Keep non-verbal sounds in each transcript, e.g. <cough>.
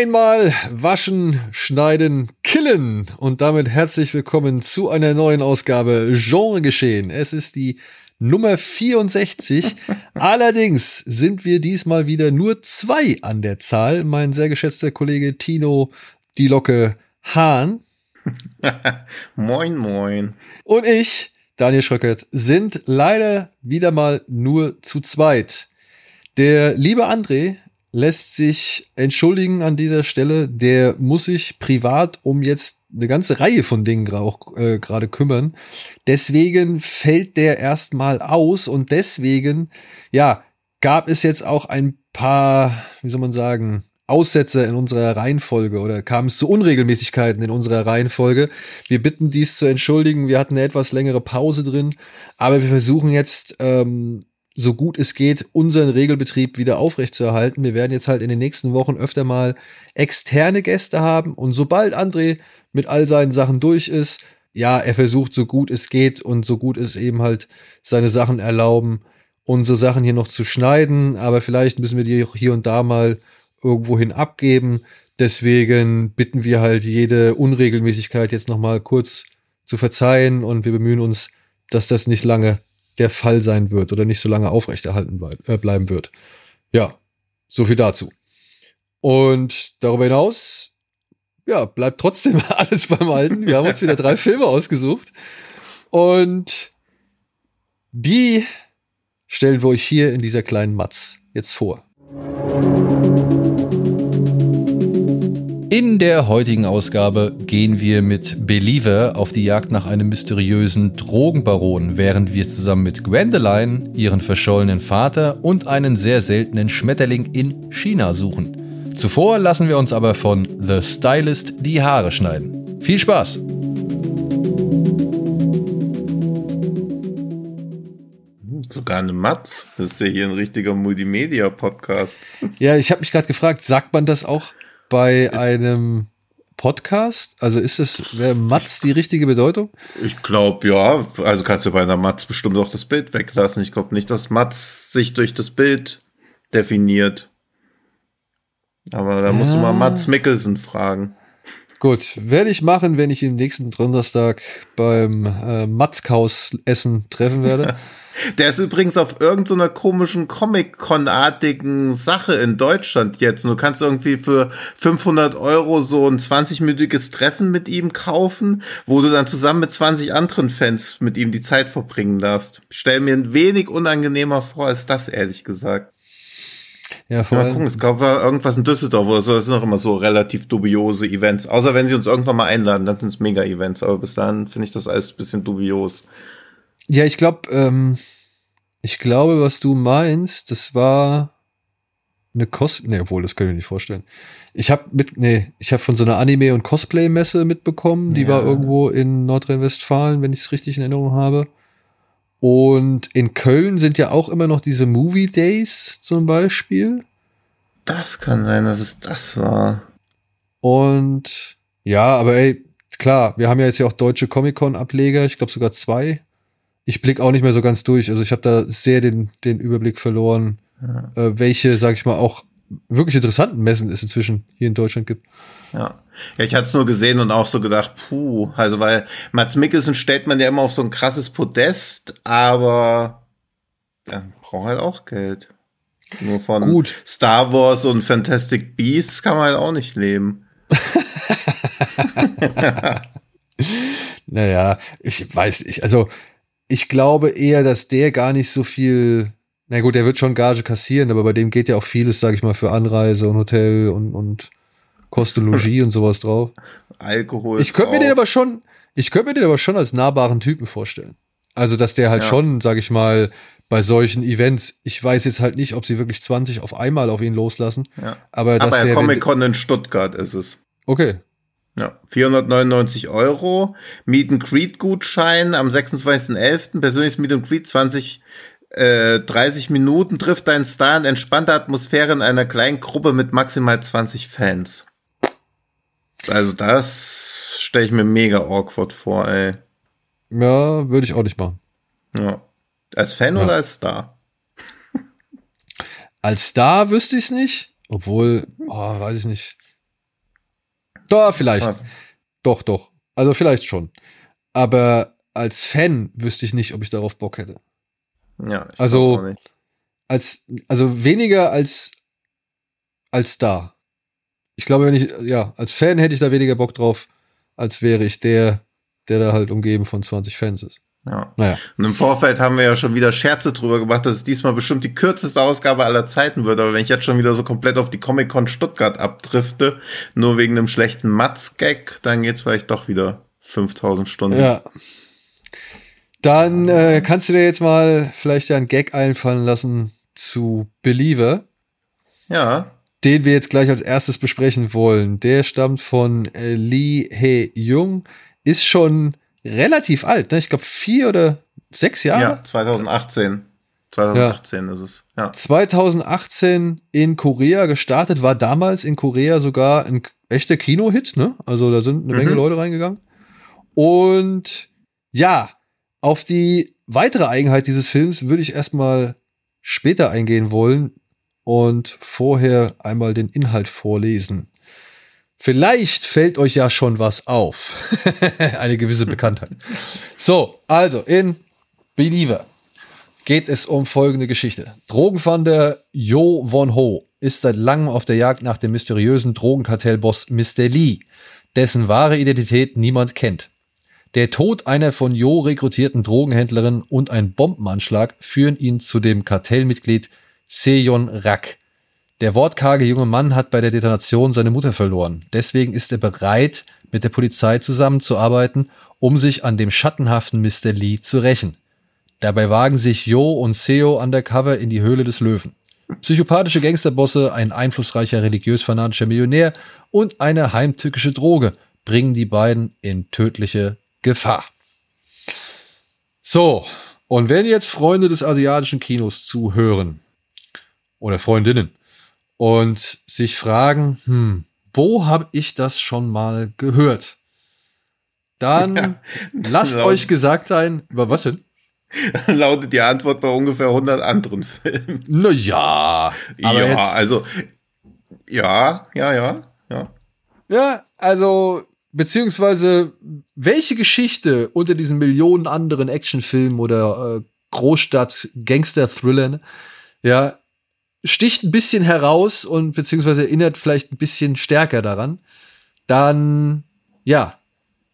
Einmal waschen, schneiden, killen. Und damit herzlich willkommen zu einer neuen Ausgabe Genre geschehen. Es ist die Nummer 64. <laughs> Allerdings sind wir diesmal wieder nur zwei an der Zahl. Mein sehr geschätzter Kollege Tino Die Locke Hahn. <laughs> moin, moin. Und ich, Daniel Schröckert, sind leider wieder mal nur zu zweit. Der liebe André lässt sich entschuldigen an dieser Stelle. Der muss sich privat um jetzt eine ganze Reihe von Dingen auch äh, gerade kümmern. Deswegen fällt der erstmal aus und deswegen, ja, gab es jetzt auch ein paar, wie soll man sagen, Aussätze in unserer Reihenfolge oder kam es zu Unregelmäßigkeiten in unserer Reihenfolge. Wir bitten dies zu entschuldigen. Wir hatten eine etwas längere Pause drin, aber wir versuchen jetzt ähm, so gut es geht, unseren Regelbetrieb wieder aufrechtzuerhalten. Wir werden jetzt halt in den nächsten Wochen öfter mal externe Gäste haben und sobald André mit all seinen Sachen durch ist, ja, er versucht so gut es geht und so gut es eben halt seine Sachen erlauben, unsere Sachen hier noch zu schneiden, aber vielleicht müssen wir die hier und da mal irgendwohin abgeben. Deswegen bitten wir halt jede Unregelmäßigkeit jetzt nochmal kurz zu verzeihen und wir bemühen uns, dass das nicht lange der Fall sein wird oder nicht so lange aufrechterhalten äh, bleiben wird. Ja, so viel dazu. Und darüber hinaus, ja, bleibt trotzdem <laughs> alles beim Alten. Wir haben uns wieder drei <laughs> Filme ausgesucht. Und die stellen wir euch hier in dieser kleinen Matz jetzt vor. In der heutigen Ausgabe gehen wir mit Believer auf die Jagd nach einem mysteriösen Drogenbaron, während wir zusammen mit Gwendoline ihren verschollenen Vater und einen sehr seltenen Schmetterling in China suchen. Zuvor lassen wir uns aber von The Stylist die Haare schneiden. Viel Spaß! Sogar eine Matz. Das ist ja hier ein richtiger Multimedia-Podcast. Ja, ich habe mich gerade gefragt, sagt man das auch bei einem Podcast? Also ist das, wäre Matz die richtige Bedeutung? Ich glaube, ja. Also kannst du bei einer Matz bestimmt auch das Bild weglassen. Ich glaube nicht, dass Matz sich durch das Bild definiert. Aber da ja. musst du mal Mats Mickelson fragen. Gut, werde ich machen, wenn ich ihn nächsten Donnerstag beim äh, Matzkaus Essen treffen werde. <laughs> Der ist übrigens auf irgendeiner so komischen Comic-Con-artigen Sache in Deutschland jetzt. Und du kannst irgendwie für 500 Euro so ein 20-minütiges Treffen mit ihm kaufen, wo du dann zusammen mit 20 anderen Fans mit ihm die Zeit verbringen darfst. Ich stell mir ein wenig unangenehmer vor als das, ehrlich gesagt. Ja, vor ja, gucken, es gab irgendwas in Düsseldorf oder so. Das sind auch immer so relativ dubiose Events. Außer wenn sie uns irgendwann mal einladen, dann sind es Mega-Events. Aber bis dahin finde ich das alles ein bisschen dubios. Ja, ich glaube, ähm, ich glaube, was du meinst, das war eine Cos, nee, obwohl, das kann ich mir nicht vorstellen. Ich habe mit, nee, ich habe von so einer Anime- und Cosplay-Messe mitbekommen, die ja. war irgendwo in Nordrhein-Westfalen, wenn ich es richtig in Erinnerung habe. Und in Köln sind ja auch immer noch diese Movie Days zum Beispiel. Das kann sein, dass es das war. Und ja, aber ey, klar, wir haben ja jetzt ja auch deutsche Comic-Con-Ableger, ich glaube sogar zwei ich blicke auch nicht mehr so ganz durch. Also ich habe da sehr den, den Überblick verloren, ja. äh, welche, sag ich mal, auch wirklich interessanten Messen es inzwischen hier in Deutschland gibt. Ja. Ja, ich hatte es nur gesehen und auch so gedacht, puh, also weil Mats Mikkelsen stellt man ja immer auf so ein krasses Podest, aber ja, braucht halt auch Geld. Nur von Gut. Star Wars und Fantastic Beasts kann man halt auch nicht leben. <laughs> naja, ich weiß nicht. Also ich glaube eher, dass der gar nicht so viel, na gut, der wird schon Gage kassieren, aber bei dem geht ja auch vieles, sag ich mal, für Anreise und Hotel und, und Kostologie und sowas drauf. Alkohol. Ich könnte mir den aber schon, ich könnte mir den aber schon als nahbaren Typen vorstellen. Also, dass der halt ja. schon, sag ich mal, bei solchen Events, ich weiß jetzt halt nicht, ob sie wirklich 20 auf einmal auf ihn loslassen. Ja. Aber, aber der Comic-Con in Stuttgart ist es. Okay. Ja, 499 Euro. Meet and Greet Gutschein am 26.11. Persönliches Meet and Greet 20, äh, 30 Minuten trifft deinen Star in entspannter Atmosphäre in einer kleinen Gruppe mit maximal 20 Fans. Also das stelle ich mir mega awkward vor, ey. Ja, würde ich auch nicht machen. Ja. Als Fan ja. oder als Star? Als Star wüsste ich es nicht. Obwohl, oh, weiß ich nicht. Doch, vielleicht. Ah. Doch, doch. Also vielleicht schon. Aber als Fan wüsste ich nicht, ob ich darauf Bock hätte. Ja, also als also weniger als als Star. Ich glaube, wenn ich ja als Fan hätte ich da weniger Bock drauf, als wäre ich der, der da halt umgeben von 20 Fans ist. Ja. Naja. Und im Vorfeld haben wir ja schon wieder Scherze drüber gemacht, dass es diesmal bestimmt die kürzeste Ausgabe aller Zeiten wird. Aber wenn ich jetzt schon wieder so komplett auf die Comic-Con Stuttgart abdrifte, nur wegen einem schlechten Matz-Gag, dann geht's vielleicht doch wieder 5000 Stunden. Ja. Dann äh, kannst du dir jetzt mal vielleicht einen Gag einfallen lassen zu Believer. Ja. Den wir jetzt gleich als erstes besprechen wollen. Der stammt von äh, Lee Hae Jung. Ist schon relativ alt, ne? Ich glaube vier oder sechs Jahre. Ja, 2018. 2018 ja. ist es. Ja. 2018 in Korea gestartet, war damals in Korea sogar ein echter Kino-Hit, ne? Also da sind eine Menge mhm. Leute reingegangen. Und ja, auf die weitere Eigenheit dieses Films würde ich erstmal später eingehen wollen und vorher einmal den Inhalt vorlesen. Vielleicht fällt euch ja schon was auf. <laughs> Eine gewisse Bekanntheit. So, also in Believer geht es um folgende Geschichte. Drogenfander Jo Won Ho ist seit langem auf der Jagd nach dem mysteriösen Drogenkartellboss Mr. Lee, dessen wahre Identität niemand kennt. Der Tod einer von Jo rekrutierten Drogenhändlerin und ein Bombenanschlag führen ihn zu dem Kartellmitglied Seon Rak, der wortkarge junge Mann hat bei der Detonation seine Mutter verloren. Deswegen ist er bereit, mit der Polizei zusammenzuarbeiten, um sich an dem schattenhaften Mr. Lee zu rächen. Dabei wagen sich Jo und Seo undercover in die Höhle des Löwen. Psychopathische Gangsterbosse, ein einflussreicher religiös-fanatischer Millionär und eine heimtückische Droge bringen die beiden in tödliche Gefahr. So, und wenn jetzt Freunde des asiatischen Kinos zuhören, oder Freundinnen, und sich fragen, hm, wo habe ich das schon mal gehört? Dann ja, lasst euch gesagt sein, über was denn? <laughs> Lautet die Antwort bei ungefähr 100 anderen Filmen. Naja, aber ja, jetzt, also ja, ja, ja, ja. Ja, also beziehungsweise welche Geschichte unter diesen Millionen anderen Actionfilmen oder äh, Großstadt-Gangster-Thrillern, ja, sticht ein bisschen heraus und beziehungsweise erinnert vielleicht ein bisschen stärker daran, dann ja,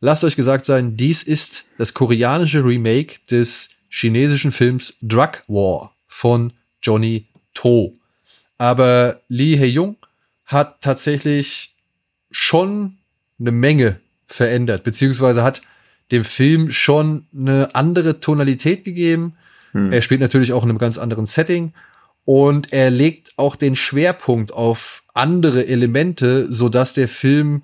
lasst euch gesagt sein, dies ist das koreanische Remake des chinesischen Films Drug War von Johnny To. Aber Lee Hae-jung hat tatsächlich schon eine Menge verändert, beziehungsweise hat dem Film schon eine andere Tonalität gegeben. Hm. Er spielt natürlich auch in einem ganz anderen Setting und er legt auch den Schwerpunkt auf andere Elemente, so dass der Film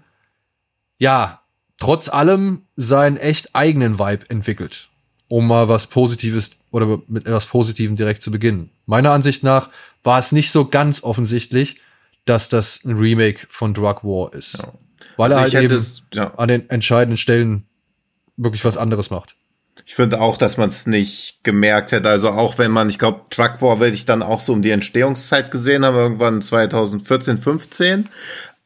ja trotz allem seinen echt eigenen Vibe entwickelt. Um mal was Positives oder mit etwas Positivem direkt zu beginnen. Meiner Ansicht nach war es nicht so ganz offensichtlich, dass das ein Remake von Drug War ist. Ja. Weil also er halt eben es, ja. an den entscheidenden Stellen wirklich was anderes macht. Ich finde auch, dass man es nicht gemerkt hätte. Also auch wenn man, ich glaube, Truck War werde ich dann auch so um die Entstehungszeit gesehen haben, irgendwann 2014, 15.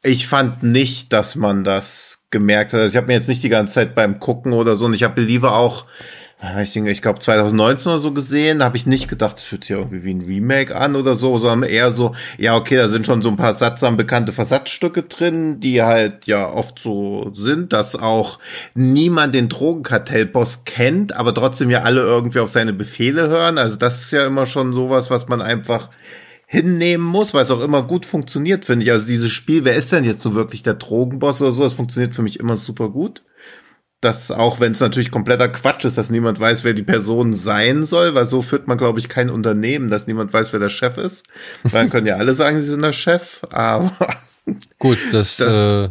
Ich fand nicht, dass man das gemerkt hat. Also ich habe mir jetzt nicht die ganze Zeit beim Gucken oder so und ich habe Believer auch ich denke, ich glaube 2019 oder so gesehen, habe ich nicht gedacht, es fühlt sich irgendwie wie ein Remake an oder so, sondern eher so, ja, okay, da sind schon so ein paar sattsam bekannte Versatzstücke drin, die halt ja oft so sind, dass auch niemand den Drogenkartellboss kennt, aber trotzdem ja alle irgendwie auf seine Befehle hören. Also das ist ja immer schon sowas, was man einfach hinnehmen muss, weil es auch immer gut funktioniert, finde ich. Also dieses Spiel, wer ist denn jetzt so wirklich der Drogenboss oder so, das funktioniert für mich immer super gut dass auch wenn es natürlich kompletter Quatsch ist, dass niemand weiß, wer die Person sein soll, weil so führt man, glaube ich, kein Unternehmen, dass niemand weiß, wer der Chef ist. Weil dann können ja alle sagen, sie sind der Chef, aber <laughs> gut, das, das äh,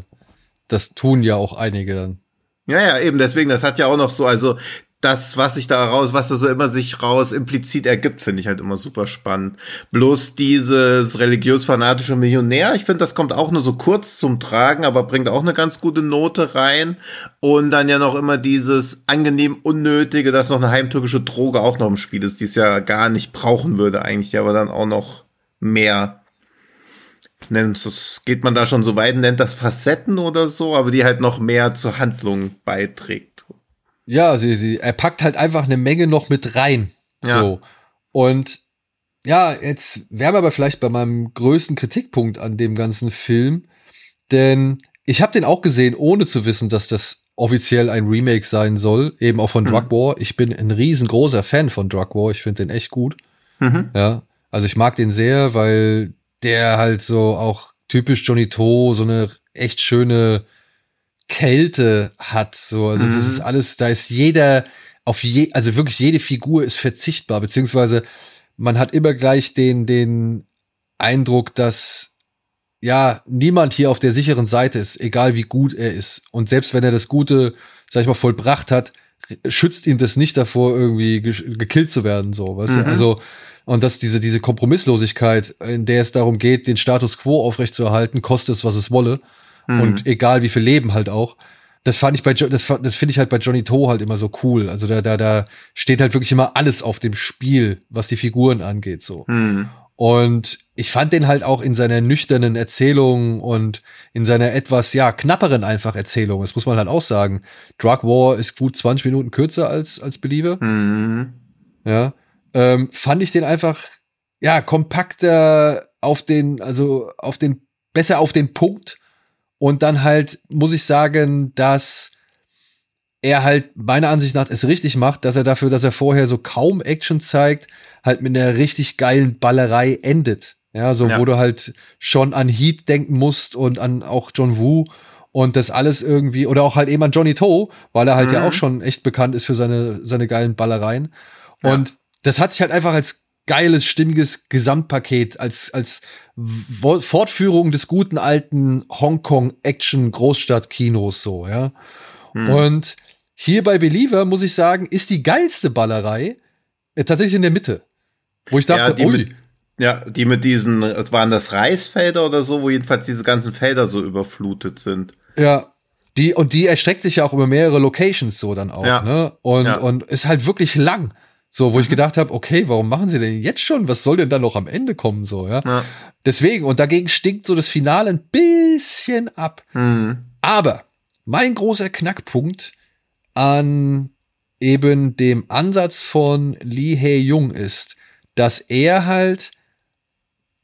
das tun ja auch einige dann. Ja, ja, eben, deswegen, das hat ja auch noch so, also das, was sich da raus, was da so immer sich raus implizit ergibt, finde ich halt immer super spannend. Bloß dieses religiös-fanatische Millionär, ich finde, das kommt auch nur so kurz zum Tragen, aber bringt auch eine ganz gute Note rein. Und dann ja noch immer dieses angenehm Unnötige, dass noch eine heimtückische Droge auch noch im Spiel ist, die es ja gar nicht brauchen würde eigentlich, aber dann auch noch mehr nennt das, geht man da schon so weit, nennt das Facetten oder so, aber die halt noch mehr zur Handlung beiträgt. Ja, sie, sie, er packt halt einfach eine Menge noch mit rein. Ja. So. Und ja, jetzt wären wir aber vielleicht bei meinem größten Kritikpunkt an dem ganzen Film. Denn ich habe den auch gesehen, ohne zu wissen, dass das offiziell ein Remake sein soll, eben auch von Mhm. Drug War. Ich bin ein riesengroßer Fan von Drug War. Ich finde den echt gut. Mhm. Ja, also ich mag den sehr, weil der halt so auch typisch Johnny To so eine echt schöne Kälte hat. So, also das Mhm. ist alles, da ist jeder auf je, also wirklich jede Figur ist verzichtbar, beziehungsweise man hat immer gleich den, den Eindruck, dass ja niemand hier auf der sicheren Seite ist, egal wie gut er ist. Und selbst wenn er das Gute, sag ich mal, vollbracht hat, schützt ihn das nicht davor, irgendwie ge- gekillt zu werden, so, weißt du? Mhm. Also, und dass diese, diese Kompromisslosigkeit, in der es darum geht, den Status quo aufrechtzuerhalten, koste es, was es wolle. Mhm. Und egal wie viel Leben halt auch. Das fand ich bei, Jo- das, das finde ich halt bei Johnny To halt immer so cool. Also da, da, da steht halt wirklich immer alles auf dem Spiel, was die Figuren angeht, so. Mhm. Und ich fand den halt auch in seiner nüchternen Erzählung und in seiner etwas, ja, knapperen einfach Erzählung. Das muss man halt auch sagen. Drug War ist gut 20 Minuten kürzer als, als Believer. Mhm. Ja. Ähm, fand ich den einfach, ja, kompakter auf den, also auf den, besser auf den Punkt. Und dann halt, muss ich sagen, dass er halt meiner Ansicht nach es richtig macht, dass er dafür, dass er vorher so kaum Action zeigt, halt mit einer richtig geilen Ballerei endet. Ja, so Ja. wo du halt schon an Heat denken musst und an auch John Woo und das alles irgendwie, oder auch halt eben an Johnny To, weil er halt ja Mhm. auch schon echt bekannt ist für seine, seine geilen Ballereien. Ja. Und das hat sich halt einfach als geiles, stimmiges Gesamtpaket, als, als Fortführung des guten alten Hongkong-Action-Großstadt-Kinos so, ja. Mhm. Und hier bei Believer, muss ich sagen, ist die geilste Ballerei äh, tatsächlich in der Mitte. Wo ich Ja, dachte, die ui, mit, ja, die mit diesen, äh, waren das Reisfelder oder so, wo jedenfalls diese ganzen Felder so überflutet sind. Ja. Die, und die erstreckt sich ja auch über mehrere Locations so dann auch, Ja. ne? Und, Ja. Und ist halt wirklich lang. So, wo ich gedacht habe, okay, warum machen sie denn jetzt schon? Was soll denn da noch am Ende kommen, so, ja? Ja. Deswegen, und dagegen stinkt so das Finale ein bisschen ab. Mhm. Aber mein großer Knackpunkt an eben dem Ansatz von Lee Hae-Jung ist, dass er halt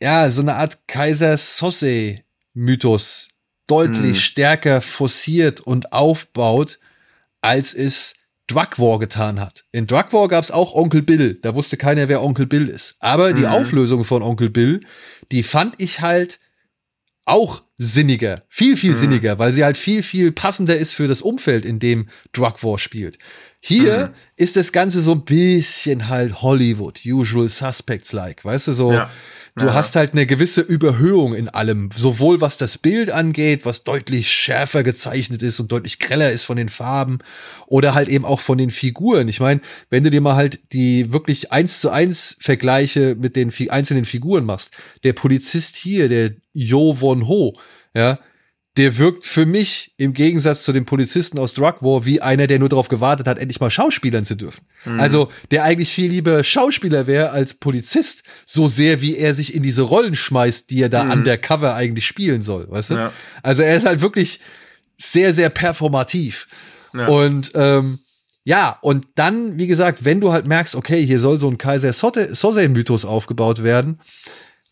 ja so eine Art Kaiser Sosse Mythos deutlich Hm. stärker forciert und aufbaut, als es Drug War getan hat. In Drug War gab es auch Onkel Bill. Da wusste keiner, wer Onkel Bill ist. Aber die Mhm. Auflösung von Onkel Bill, die fand ich halt auch sinniger, viel, viel Mhm. sinniger, weil sie halt viel, viel passender ist für das Umfeld, in dem Drug War spielt. Hier Mhm. ist das Ganze so ein bisschen halt Hollywood, Usual Suspects-like, weißt du, so. Ja. Du Ja. hast halt eine gewisse Überhöhung in allem, sowohl was das Bild angeht, was deutlich schärfer gezeichnet ist und deutlich greller ist von den Farben oder halt eben auch von den Figuren. Ich meine, wenn du dir mal halt die wirklich eins zu eins Vergleiche mit den einzelnen Figuren machst, der Polizist hier, der Jo Won Ho, ja, der wirkt für mich im Gegensatz zu dem Polizisten aus Drug War wie einer, der nur darauf gewartet hat, endlich mal schauspielern zu dürfen. Also, der eigentlich viel lieber Schauspieler wäre als Polizist, so sehr wie er sich in diese Rollen schmeißt, die er da undercover eigentlich spielen soll, weißt du? Ja. Also, er ist halt wirklich sehr, sehr performativ. Ja. Und ähm, ja, und dann, wie gesagt, wenn du halt merkst, okay, hier soll so ein Kaiser Soze-Mythos aufgebaut werden,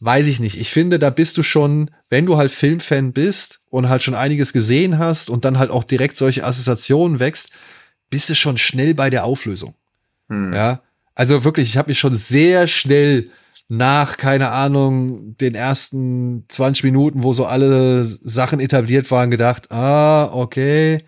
weiß ich nicht. Ich finde, da bist du schon, wenn du halt Filmfan bist und halt schon einiges gesehen hast und dann halt auch direkt solche Assoziationen wächst, bist du schon schnell bei der Auflösung. Hm. Ja, also wirklich, ich habe mich schon sehr schnell nach, keine Ahnung, den ersten 20 Minuten, wo so alle Sachen etabliert waren, gedacht, ah, okay,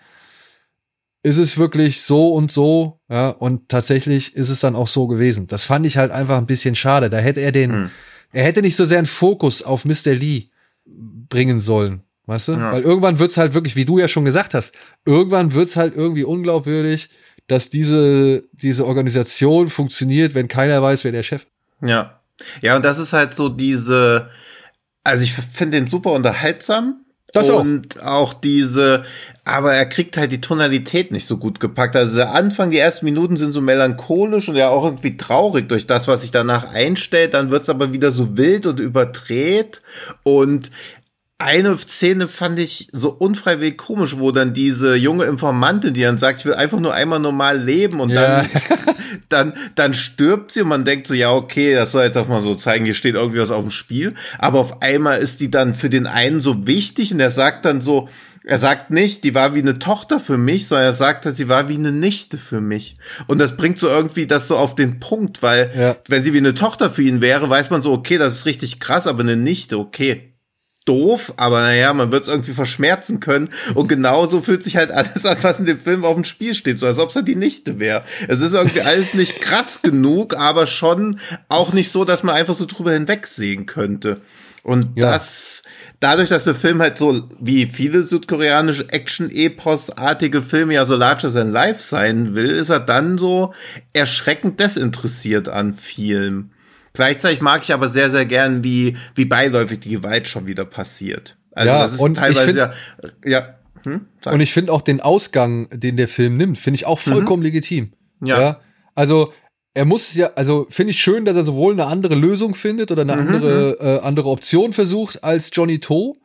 ist es wirklich so und so, ja, und tatsächlich ist es dann auch so gewesen. Das fand ich halt einfach ein bisschen schade. Da hätte er den, Hm. Er hätte nicht so sehr einen Fokus auf Mr. Lee bringen sollen. Weißt du? Ja. Weil irgendwann wird's halt wirklich, wie du ja schon gesagt hast, irgendwann wird's halt irgendwie unglaubwürdig, dass diese, diese Organisation funktioniert, wenn keiner weiß, wer der Chef. Ja. Ja, und das ist halt so diese, also ich finde den super unterhaltsam. Das und auch. auch diese, aber er kriegt halt die Tonalität nicht so gut gepackt. Also der Anfang, die ersten Minuten sind so melancholisch und ja auch irgendwie traurig durch das, was sich danach einstellt. Dann wird's aber wieder so wild und überdreht. Und eine Szene fand ich so unfreiwillig komisch, wo dann diese junge Informantin, die dann sagt, ich will einfach nur einmal normal leben und ja. dann, <laughs> dann, dann stirbt sie und man denkt so, ja, okay, das soll jetzt auch mal so zeigen, hier steht irgendwie was auf dem Spiel. Aber auf einmal ist die dann für den einen so wichtig und er sagt dann so, er sagt nicht, die war wie eine Tochter für mich, sondern er sagt, sie war wie eine Nichte für mich. Und das bringt so irgendwie das so auf den Punkt, weil ja. wenn sie wie eine Tochter für ihn wäre, weiß man so, okay, das ist richtig krass, aber eine Nichte, okay, doof, aber naja, man wird es irgendwie verschmerzen können. Und genauso fühlt sich halt alles an, was in dem Film auf dem Spiel steht, so als ob es halt die Nichte wäre. Es ist irgendwie alles nicht krass genug, aber schon auch nicht so, dass man einfach so drüber hinwegsehen könnte. Und ja. das, dadurch, dass der Film halt so wie viele südkoreanische Action-Epos-artige Filme ja so larger than life sein will, ist er dann so erschreckend desinteressiert an Filmen. Gleichzeitig mag ich aber sehr, sehr gern, wie, wie beiläufig die Gewalt schon wieder passiert. Also ja, das ist und teilweise find, ja, ja. Hm, und ich finde auch den Ausgang, den der Film nimmt, finde ich auch vollkommen mhm. legitim. Ja. ja. Also er muss ja, also finde ich schön, dass er sowohl eine andere Lösung findet oder eine mhm. andere, mhm. äh, andere Option versucht als Johnny To.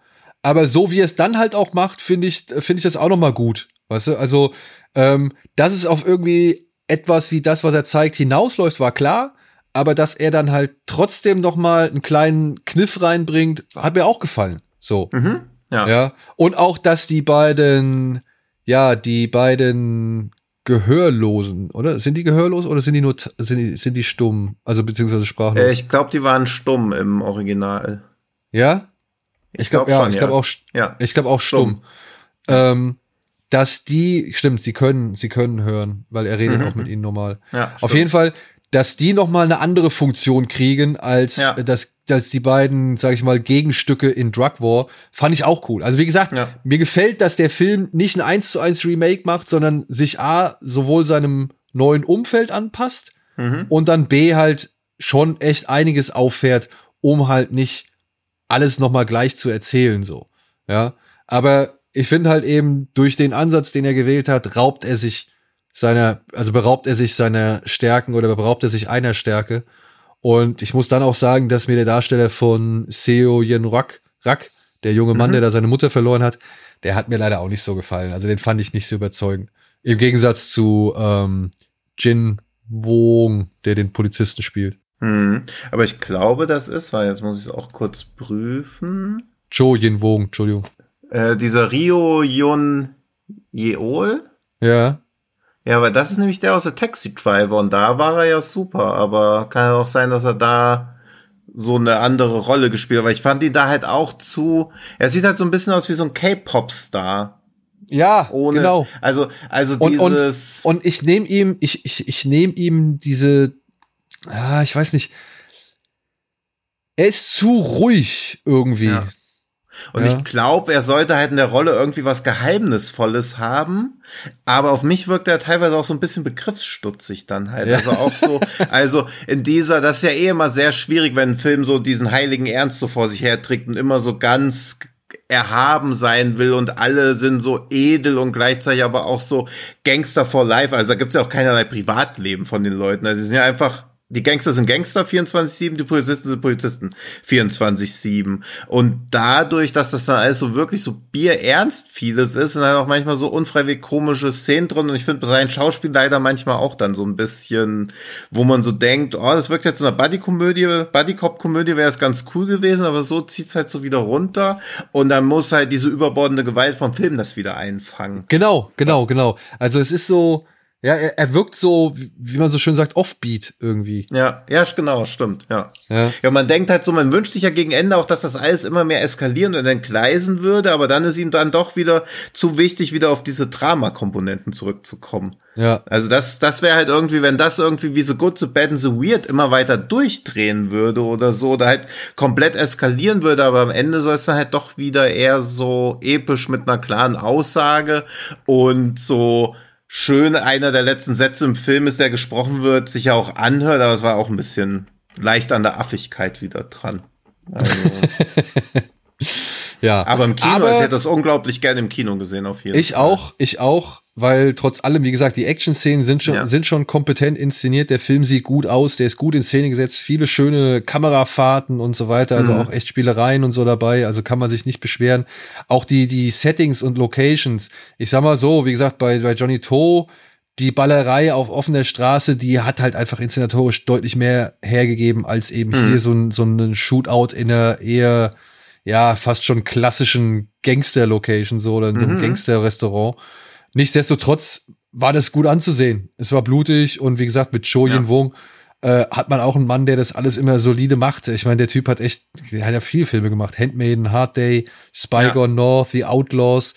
Aber so wie er es dann halt auch macht, finde ich, finde ich das auch noch mal gut. Weißt du? Also, ähm, dass es auf irgendwie etwas wie das, was er zeigt, hinausläuft, war klar aber dass er dann halt trotzdem noch mal einen kleinen Kniff reinbringt, hat mir auch gefallen. So. Mhm, ja. ja. Und auch, dass die beiden, ja, die beiden Gehörlosen, oder? Sind die gehörlos oder sind die nur, sind die, sind die stumm? Also beziehungsweise sprachlos? Äh, ich glaube, die waren stumm im Original. Ja? Ich glaube, glaub, ja, ich glaube auch, ja. ich glaube auch stumm. stumm. Ähm, dass die, stimmt, sie können, sie können hören, weil er redet mhm. auch mit ihnen normal. Ja, Auf jeden Fall, dass die noch mal eine andere Funktion kriegen als ja. das als die beiden, sag ich mal, Gegenstücke in Drug War, fand ich auch cool. Also wie gesagt, ja. mir gefällt, dass der Film nicht ein 1 zu 1 Remake macht, sondern sich A, sowohl seinem neuen Umfeld anpasst mhm. und dann B halt schon echt einiges auffährt, um halt nicht alles noch mal gleich zu erzählen, so. Ja. Aber ich finde halt eben, durch den Ansatz, den er gewählt hat, raubt er sich seiner, also beraubt er sich seiner Stärken oder beraubt er sich einer Stärke. Und ich muss dann auch sagen, dass mir der Darsteller von Seo Yen Rak, Rak der junge Mann, mhm. der da seine Mutter verloren hat, der hat mir leider auch nicht so gefallen. Also den fand ich nicht so überzeugend. Im Gegensatz zu ähm, Jin Wong, der den Polizisten spielt. Mhm. Aber ich glaube, das ist, weil jetzt muss ich es auch kurz prüfen. Jo Yin Wong, Entschuldigung. Äh, dieser Rio Yun Yeol? Ja. Ja, weil das ist nämlich der aus der Taxi Driver und da war er ja super, aber kann ja auch sein, dass er da so eine andere Rolle gespielt hat, weil ich fand ihn da halt auch zu, er sieht halt so ein bisschen aus wie so ein K-Pop-Star. Ja, Ohne, genau. Also, also dieses. Und, und, und ich nehme ihm, ich, ich, ich nehme ihm diese, ah, ich weiß nicht, er ist zu ruhig irgendwie. Ja. Und ja. ich glaube, er sollte halt in der Rolle irgendwie was Geheimnisvolles haben. Aber auf mich wirkt er teilweise auch so ein bisschen begriffsstutzig dann halt. Ja. Also auch so, <laughs> also in dieser, das ist ja eh immer sehr schwierig, wenn ein Film so diesen heiligen Ernst so vor sich herträgt und immer so ganz erhaben sein will und alle sind so edel und gleichzeitig aber auch so Gangster for Life. Also da gibt's ja auch keinerlei Privatleben von den Leuten. Also sie sind ja einfach die Gangster sind Gangster 24-7, die Polizisten sind Polizisten 24-7. Und dadurch, dass das dann alles so wirklich so bierernst vieles ist, sind dann auch manchmal so unfreiwillig komische Szenen drin. Und ich finde bei seinem Schauspiel leider manchmal auch dann so ein bisschen, wo man so denkt, oh, das wirkt jetzt in einer Buddy-Komödie, Buddy-Cop-Komödie wäre es ganz cool gewesen, aber so zieht's halt so wieder runter. Und dann muss halt diese überbordende Gewalt vom Film das wieder einfangen. Genau, genau, genau. Also es ist so, Ja, er, er wirkt so, wie man so schön sagt, offbeat irgendwie. Ja, ja, genau, stimmt, ja. Ja. Ja, man denkt halt so, man wünscht sich ja gegen Ende auch, dass das alles immer mehr eskalieren und entgleisen würde, aber dann ist ihm dann doch wieder zu wichtig, wieder auf diese Drama-Komponenten zurückzukommen. Ja. Also das, das wäre halt irgendwie, wenn das irgendwie wie so Good, so Bad and so Weird immer weiter durchdrehen würde oder so, oder halt komplett eskalieren würde, aber am Ende soll es dann halt doch wieder eher so episch mit einer klaren Aussage und so schön einer der letzten Sätze im Film ist, der gesprochen wird, sich ja auch anhört, aber es war auch ein bisschen leicht an der Affigkeit wieder dran. <laughs> Also, Ja. aber im Kino, Aber- also ich hätte das unglaublich gerne im Kino gesehen, auf jeden Ich Fall. auch, ich auch, weil trotz allem, wie gesagt, die Action-Szenen sind schon, Ja. sind schon kompetent inszeniert. Der Film sieht gut aus, der ist gut in Szene gesetzt, viele schöne Kamerafahrten und so weiter, also Mhm. auch echt Spielereien und so dabei, also kann man sich nicht beschweren. Auch die, die Settings und Locations. Ich sag mal so, wie gesagt, bei, bei Johnny Toe, die Ballerei auf offener Straße, die hat halt einfach inszenatorisch deutlich mehr hergegeben als eben Mhm. hier so ein, so ein Shootout in einer eher, ja, fast schon klassischen Gangster-Location, so, oder in so einem Mhm. Gangster-Restaurant. Nichtsdestotrotz war das gut anzusehen. Es war blutig und wie gesagt, mit Cho Yin Ja. Wong äh, hat man auch einen Mann, der das alles immer solide macht. Ich meine, der Typ hat echt, der hat ja viele Filme gemacht. Handmaiden, Hard Day, Spy Ja. Gone North, The Outlaws,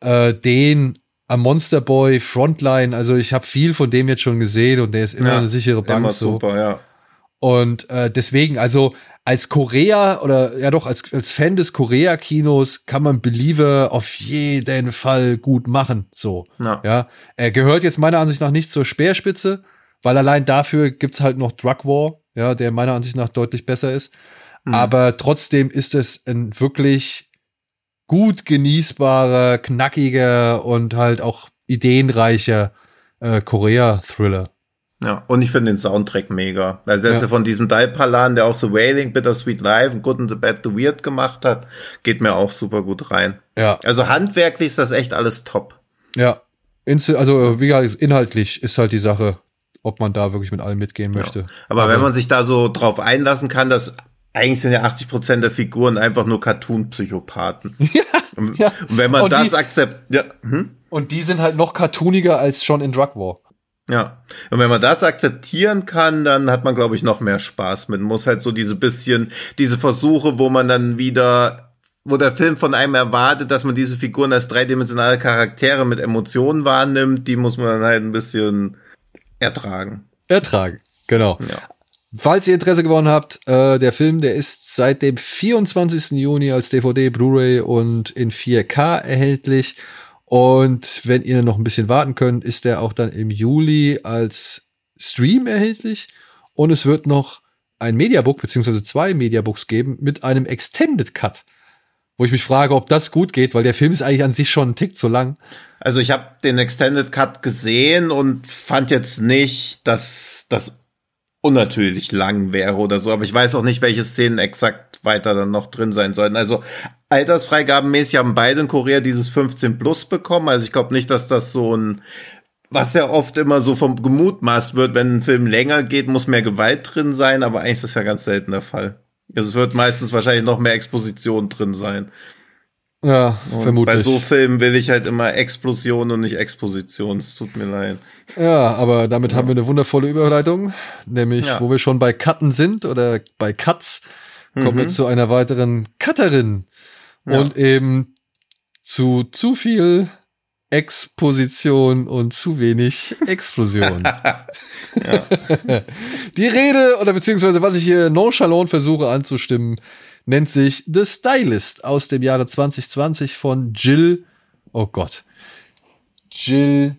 äh, den A Monster Boy, Frontline. Also ich habe viel von dem jetzt schon gesehen und der ist immer Ja, eine sichere Bank. Immer so. super, ja. Und äh, deswegen, also als Korea oder ja doch, als, als Fan des Korea-Kinos kann man Believer auf jeden Fall gut machen. So. Ja. Ja. Er gehört jetzt meiner Ansicht nach nicht zur Speerspitze, weil allein dafür gibt's halt noch Drug War, ja, der meiner Ansicht nach deutlich besser ist. Mhm. Aber trotzdem ist es ein wirklich gut genießbarer, knackiger und halt auch ideenreicher äh, Korea-Thriller. Ja, und ich finde den Soundtrack mega. Also er ist Ja. ja von diesem Dalpalan, der auch so Wailing, Bittersweet Life und Good and the Bad, the Weird gemacht hat, geht mir auch super gut rein. Ja. Also handwerklich ist das echt alles top. Ja, also wie gesagt, inhaltlich ist halt die Sache, ob man da wirklich mit allem mitgehen möchte. Aber, wenn man sich da so drauf einlassen kann, dass eigentlich sind ja 80 Prozent der Figuren einfach nur Cartoon-Psychopathen. <laughs> und, ja. und wenn man Und das akzeptiert, ja, hm? Und die sind halt noch cartooniger als schon in Drug War. Ja, und wenn man das akzeptieren kann, dann hat man, glaube ich, noch mehr Spaß mit. Man muss halt so diese bisschen, diese Versuche, wo man dann wieder, wo der Film von einem erwartet, dass man diese Figuren als dreidimensionale Charaktere mit Emotionen wahrnimmt, die muss man dann halt ein bisschen ertragen. Ertragen, genau. Ja. Falls ihr Interesse gewonnen habt, äh, der Film, der ist seit dem 24. Juni als DVD, Blu-ray und in 4K erhältlich. Und wenn ihr noch ein bisschen warten könnt, ist der auch dann im Juli als Stream erhältlich. Und es wird noch ein Mediabook, beziehungsweise zwei Mediabooks geben mit einem Extended Cut. Wo ich mich frage, ob das gut geht, weil der Film ist eigentlich an sich schon einen Tick zu lang. Also ich habe den Extended Cut gesehen und fand jetzt nicht, dass das unnatürlich lang wäre oder so, aber ich weiß auch nicht, welche Szenen exakt weiter dann noch drin sein sollten. Also altersfreigabenmäßig haben beide in Korea dieses 15 Plus bekommen. Also ich glaube nicht, dass das so ein was ja oft immer so vom gemutmaßt wird, wenn ein Film länger geht, muss mehr Gewalt drin sein, aber eigentlich ist das ja ganz selten der Fall. Also es wird meistens wahrscheinlich noch mehr Exposition drin sein. Ja, Und vermutlich. Bei so Filmen will ich halt immer Explosion und nicht Exposition. Es tut mir leid. Ja, aber damit haben wir eine wundervolle Überleitung, nämlich Ja. wo wir schon bei Cutten sind oder bei Cuts, kommen wir Mhm. zu einer weiteren Cutterin Ja. und eben zu zu viel Exposition und zu wenig Explosion. <laughs> <laughs> Die Rede oder beziehungsweise was ich hier nonchalant versuche anzustimmen, nennt sich The Stylist aus dem Jahre 2020 von Jill. Oh Gott. Jill.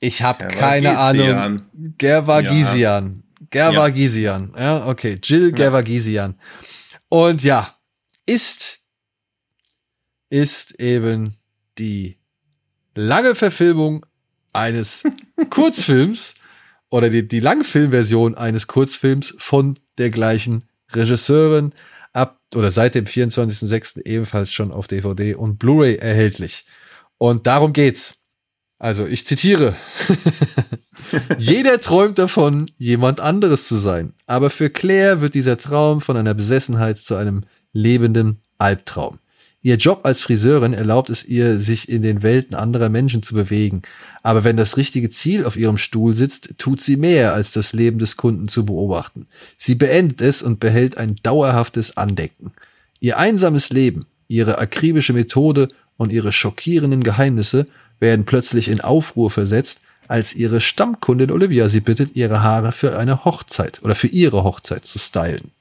Ich habe keine Ahnung. Gervagisian. Gervagisian. Gervagisian. Ja. okay. Jill Gervagisian. Und ja, ist, ist eben die lange Verfilmung eines <laughs> Kurzfilms oder die, die Langfilmversion eines Kurzfilms von der gleichen Regisseurin ab oder seit dem 24.06. ebenfalls schon auf DVD und Blu-ray erhältlich. Und darum geht's. Also, ich zitiere. <laughs> Jeder träumt davon, jemand anderes zu sein. Aber für Claire wird dieser Traum von einer Besessenheit zu einem lebenden Albtraum. Ihr Job als Friseurin erlaubt es ihr, sich in den Welten anderer Menschen zu bewegen. Aber wenn das richtige Ziel auf ihrem Stuhl sitzt, tut sie mehr, als das Leben des Kunden zu beobachten. Sie beendet es und behält ein dauerhaftes Andenken. Ihr einsames Leben, ihre akribische Methode und ihre schockierenden Geheimnisse werden plötzlich in Aufruhr versetzt, als ihre Stammkundin Olivia sie bittet, ihre Haare für eine Hochzeit oder für ihre Hochzeit zu stylen.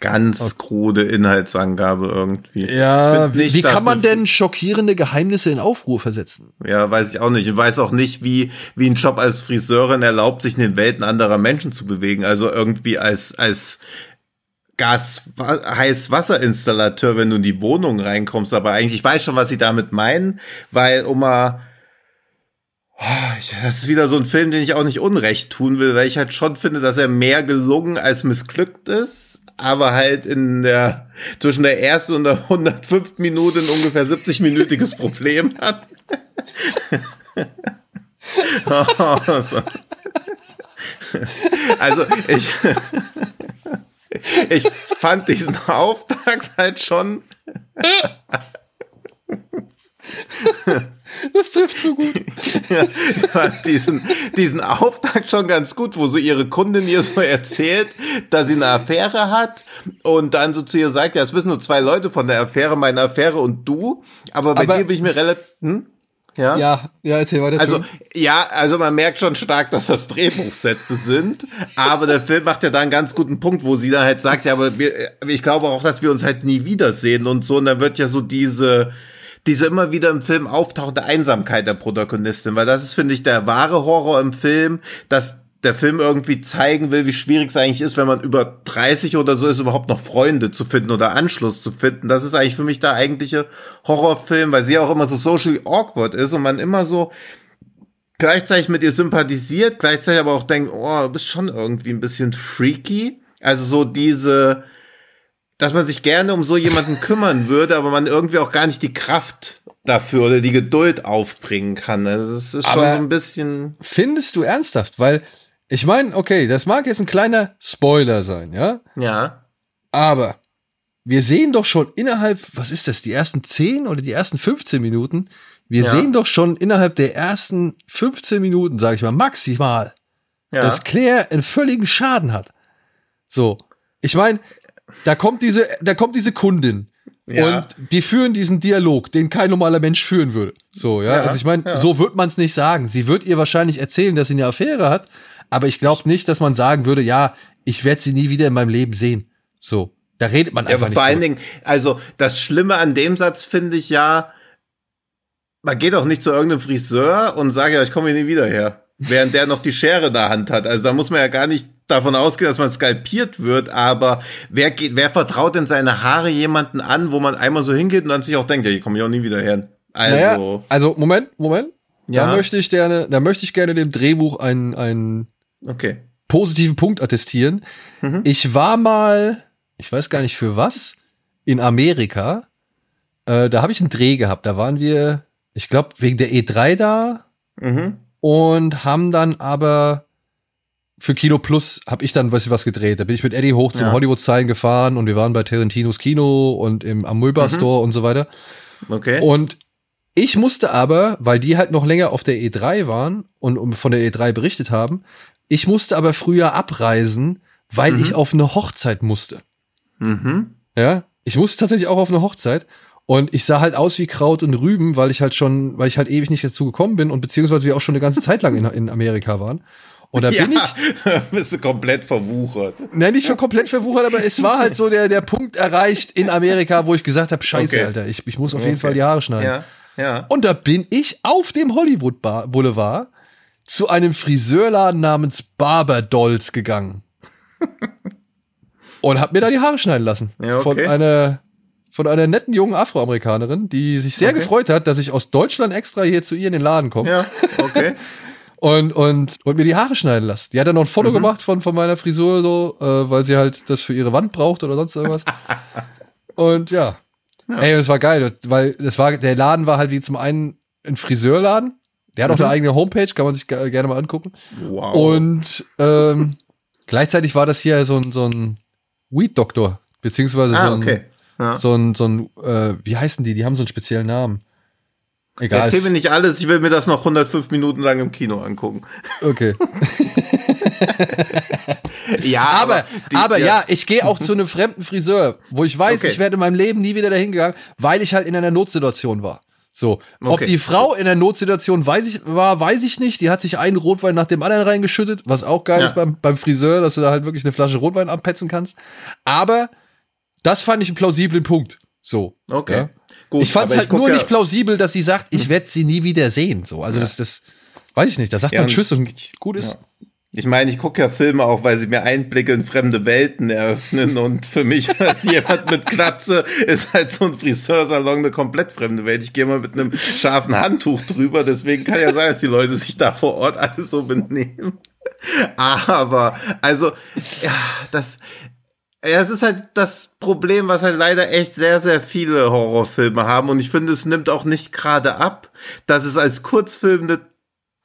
Ganz okay. krude Inhaltsangabe irgendwie. Ja, nicht, wie kann man denn schockierende Geheimnisse in Aufruhr versetzen? Ja, weiß ich auch nicht. Ich weiß auch nicht, wie, wie ein Job als Friseurin erlaubt, sich in den Welten anderer Menschen zu bewegen. Also irgendwie als, als Gas, Heißwasserinstallateur, wenn du in die Wohnung reinkommst. Aber eigentlich, ich weiß schon, was sie damit meinen, weil um mal das ist wieder so ein Film, den ich auch nicht unrecht tun will, weil ich halt schon finde, dass er mehr gelungen als missglückt ist aber halt in der, zwischen der ersten und der 105. Minute ein ungefähr 70-minütiges Problem hat. <laughs> also ich, ich fand diesen Auftakt halt schon <laughs> Das trifft so gut. <laughs> ja, diesen, diesen Auftakt schon ganz gut, wo so ihre Kundin ihr so erzählt, dass sie eine Affäre hat und dann so zu ihr sagt, ja, es wissen nur zwei Leute von der Affäre, meine Affäre und du. Aber bei Aber dir bin ich mir relativ. Hm? Ja? ja, ja, erzähl weiter. Also, ja, also man merkt schon stark, dass das Drehbuchsätze sind, aber der Film macht ja da einen ganz guten Punkt, wo sie dann halt sagt, ja, aber wir, ich glaube auch, dass wir uns halt nie wiedersehen und so, und dann wird ja so diese, diese immer wieder im Film auftauchende Einsamkeit der Protagonistin, weil das ist, finde ich, der wahre Horror im Film, dass der Film irgendwie zeigen will, wie schwierig es eigentlich ist, wenn man über 30 oder so ist, überhaupt noch Freunde zu finden oder Anschluss zu finden. Das ist eigentlich für mich der eigentliche Horrorfilm, weil sie auch immer so socially awkward ist und man immer so gleichzeitig mit ihr sympathisiert, gleichzeitig aber auch denkt, oh, du bist schon irgendwie ein bisschen freaky. Also so diese, dass man sich gerne um so jemanden kümmern würde, aber man irgendwie auch gar nicht die Kraft dafür oder die Geduld aufbringen kann. Also es ist schon aber so ein bisschen. Findest du ernsthaft? Weil, ich meine, okay, das mag jetzt ein kleiner Spoiler sein, ja? Ja. Aber wir sehen doch schon innerhalb, was ist das, die ersten 10 oder die ersten 15 Minuten? Wir ja. sehen doch schon innerhalb der ersten 15 Minuten, sage ich mal, maximal, ja. dass Claire einen völligen Schaden hat. So. Ich meine, da kommt diese, da kommt diese Kundin. Ja. Und die führen diesen Dialog, den kein normaler Mensch führen würde. So, ja. ja also ich meine, ja. so wird man es nicht sagen. Sie wird ihr wahrscheinlich erzählen, dass sie eine Affäre hat, aber ich glaube nicht, dass man sagen würde, ja, ich werde sie nie wieder in meinem Leben sehen. So. Da redet man einfach ja, nicht. Vor allen Dingen, also das Schlimme an dem Satz finde ich ja, man geht auch nicht zu irgendeinem Friseur und sagt ja, ich komme hier nie wieder her während der noch die Schere in der Hand hat. Also da muss man ja gar nicht davon ausgehen, dass man skalpiert wird, aber wer geht, wer vertraut denn seine Haare jemanden an, wo man einmal so hingeht und dann sich auch denkt, ja, hier komme ich auch nie wieder her. Also, naja, also Moment, Moment. Ja. Da möchte ich gerne, da möchte ich gerne dem Drehbuch einen, einen okay. positiven Punkt attestieren. Mhm. Ich war mal, ich weiß gar nicht für was, in Amerika. Äh, da habe ich einen Dreh gehabt. Da waren wir, ich glaube, wegen der E3 da. Mhm und haben dann aber für Kino Plus habe ich dann was, was gedreht. Da bin ich mit Eddie hoch zum ja. Hollywood-Zeilen gefahren und wir waren bei Tarantinos Kino und im Amoeba mhm. Store und so weiter. Okay. Und ich musste aber, weil die halt noch länger auf der E3 waren und von der E3 berichtet haben, ich musste aber früher abreisen, weil mhm. ich auf eine Hochzeit musste. Mhm. Ja, ich musste tatsächlich auch auf eine Hochzeit und ich sah halt aus wie Kraut und Rüben, weil ich halt schon, weil ich halt ewig nicht dazu gekommen bin und beziehungsweise wir auch schon eine ganze Zeit lang in, in Amerika waren. Und da ja, bin ich. <laughs> Bist du komplett verwuchert. Nein, nicht für komplett verwuchert, aber es war halt so der, der Punkt erreicht in Amerika, wo ich gesagt habe, scheiße, okay. Alter, ich, ich muss auf jeden okay. Fall die Haare schneiden. Ja, ja. Und da bin ich auf dem Hollywood Bar Boulevard zu einem Friseurladen namens Barber Dolls gegangen. und hab mir da die Haare schneiden lassen. Ja, okay. Von einer von einer netten jungen Afroamerikanerin, die sich sehr okay. gefreut hat, dass ich aus Deutschland extra hier zu ihr in den Laden komme. Ja, okay. <laughs> und, und, und mir die Haare schneiden lassen. Die hat dann noch ein Foto mhm. gemacht von, von meiner Frisur, so, äh, weil sie halt das für ihre Wand braucht oder sonst irgendwas. <laughs> und ja. ja. Ey, es war geil, weil das war, der Laden war halt wie zum einen ein Friseurladen. Der hat auch mhm. eine eigene Homepage, kann man sich gerne mal angucken. Wow. Und ähm, <laughs> gleichzeitig war das hier so ein, so ein Weed-Doktor, beziehungsweise ah, so ein, okay. ja. so ein, so ein äh, wie heißen die? Die haben so einen speziellen Namen. Egal. Erzähl mir nicht alles, ich will mir das noch 105 Minuten lang im Kino angucken. Okay. <laughs> ja, aber, aber, die, aber ja. ja. ich gehe auch zu einem fremden Friseur, wo ich weiß, okay. ich werde in meinem Leben nie wieder dahin gegangen, weil ich halt in einer Notsituation war. So, ob okay. die Frau in der Notsituation weiß ich, war, weiß ich nicht. Die hat sich einen Rotwein nach dem anderen reingeschüttet, was auch geil ja. ist beim, beim Friseur, dass du da halt wirklich eine Flasche Rotwein abpetzen kannst. Aber das fand ich einen plausiblen Punkt. So. Okay. Ja? Gut, ich fand es halt nur ja nicht plausibel, dass sie sagt, ich werde sie nie wieder sehen. So, also ja. das, das weiß ich nicht. Da sagt man Tschüss und gut ist. Ich meine, ich gucke ja Filme auch, weil sie mir Einblicke in fremde Welten eröffnen und für mich <laughs> halt jemand mit Klatze ist halt so ein Friseursalon eine komplett fremde Welt. Ich gehe mal mit einem scharfen Handtuch drüber, deswegen kann ja sein, dass die Leute sich da vor Ort alles so benehmen. Aber, also, ja, das, ja, es ist halt das Problem, was halt leider echt sehr, sehr viele Horrorfilme haben. Und ich finde, es nimmt auch nicht gerade ab, dass es als Kurzfilm eine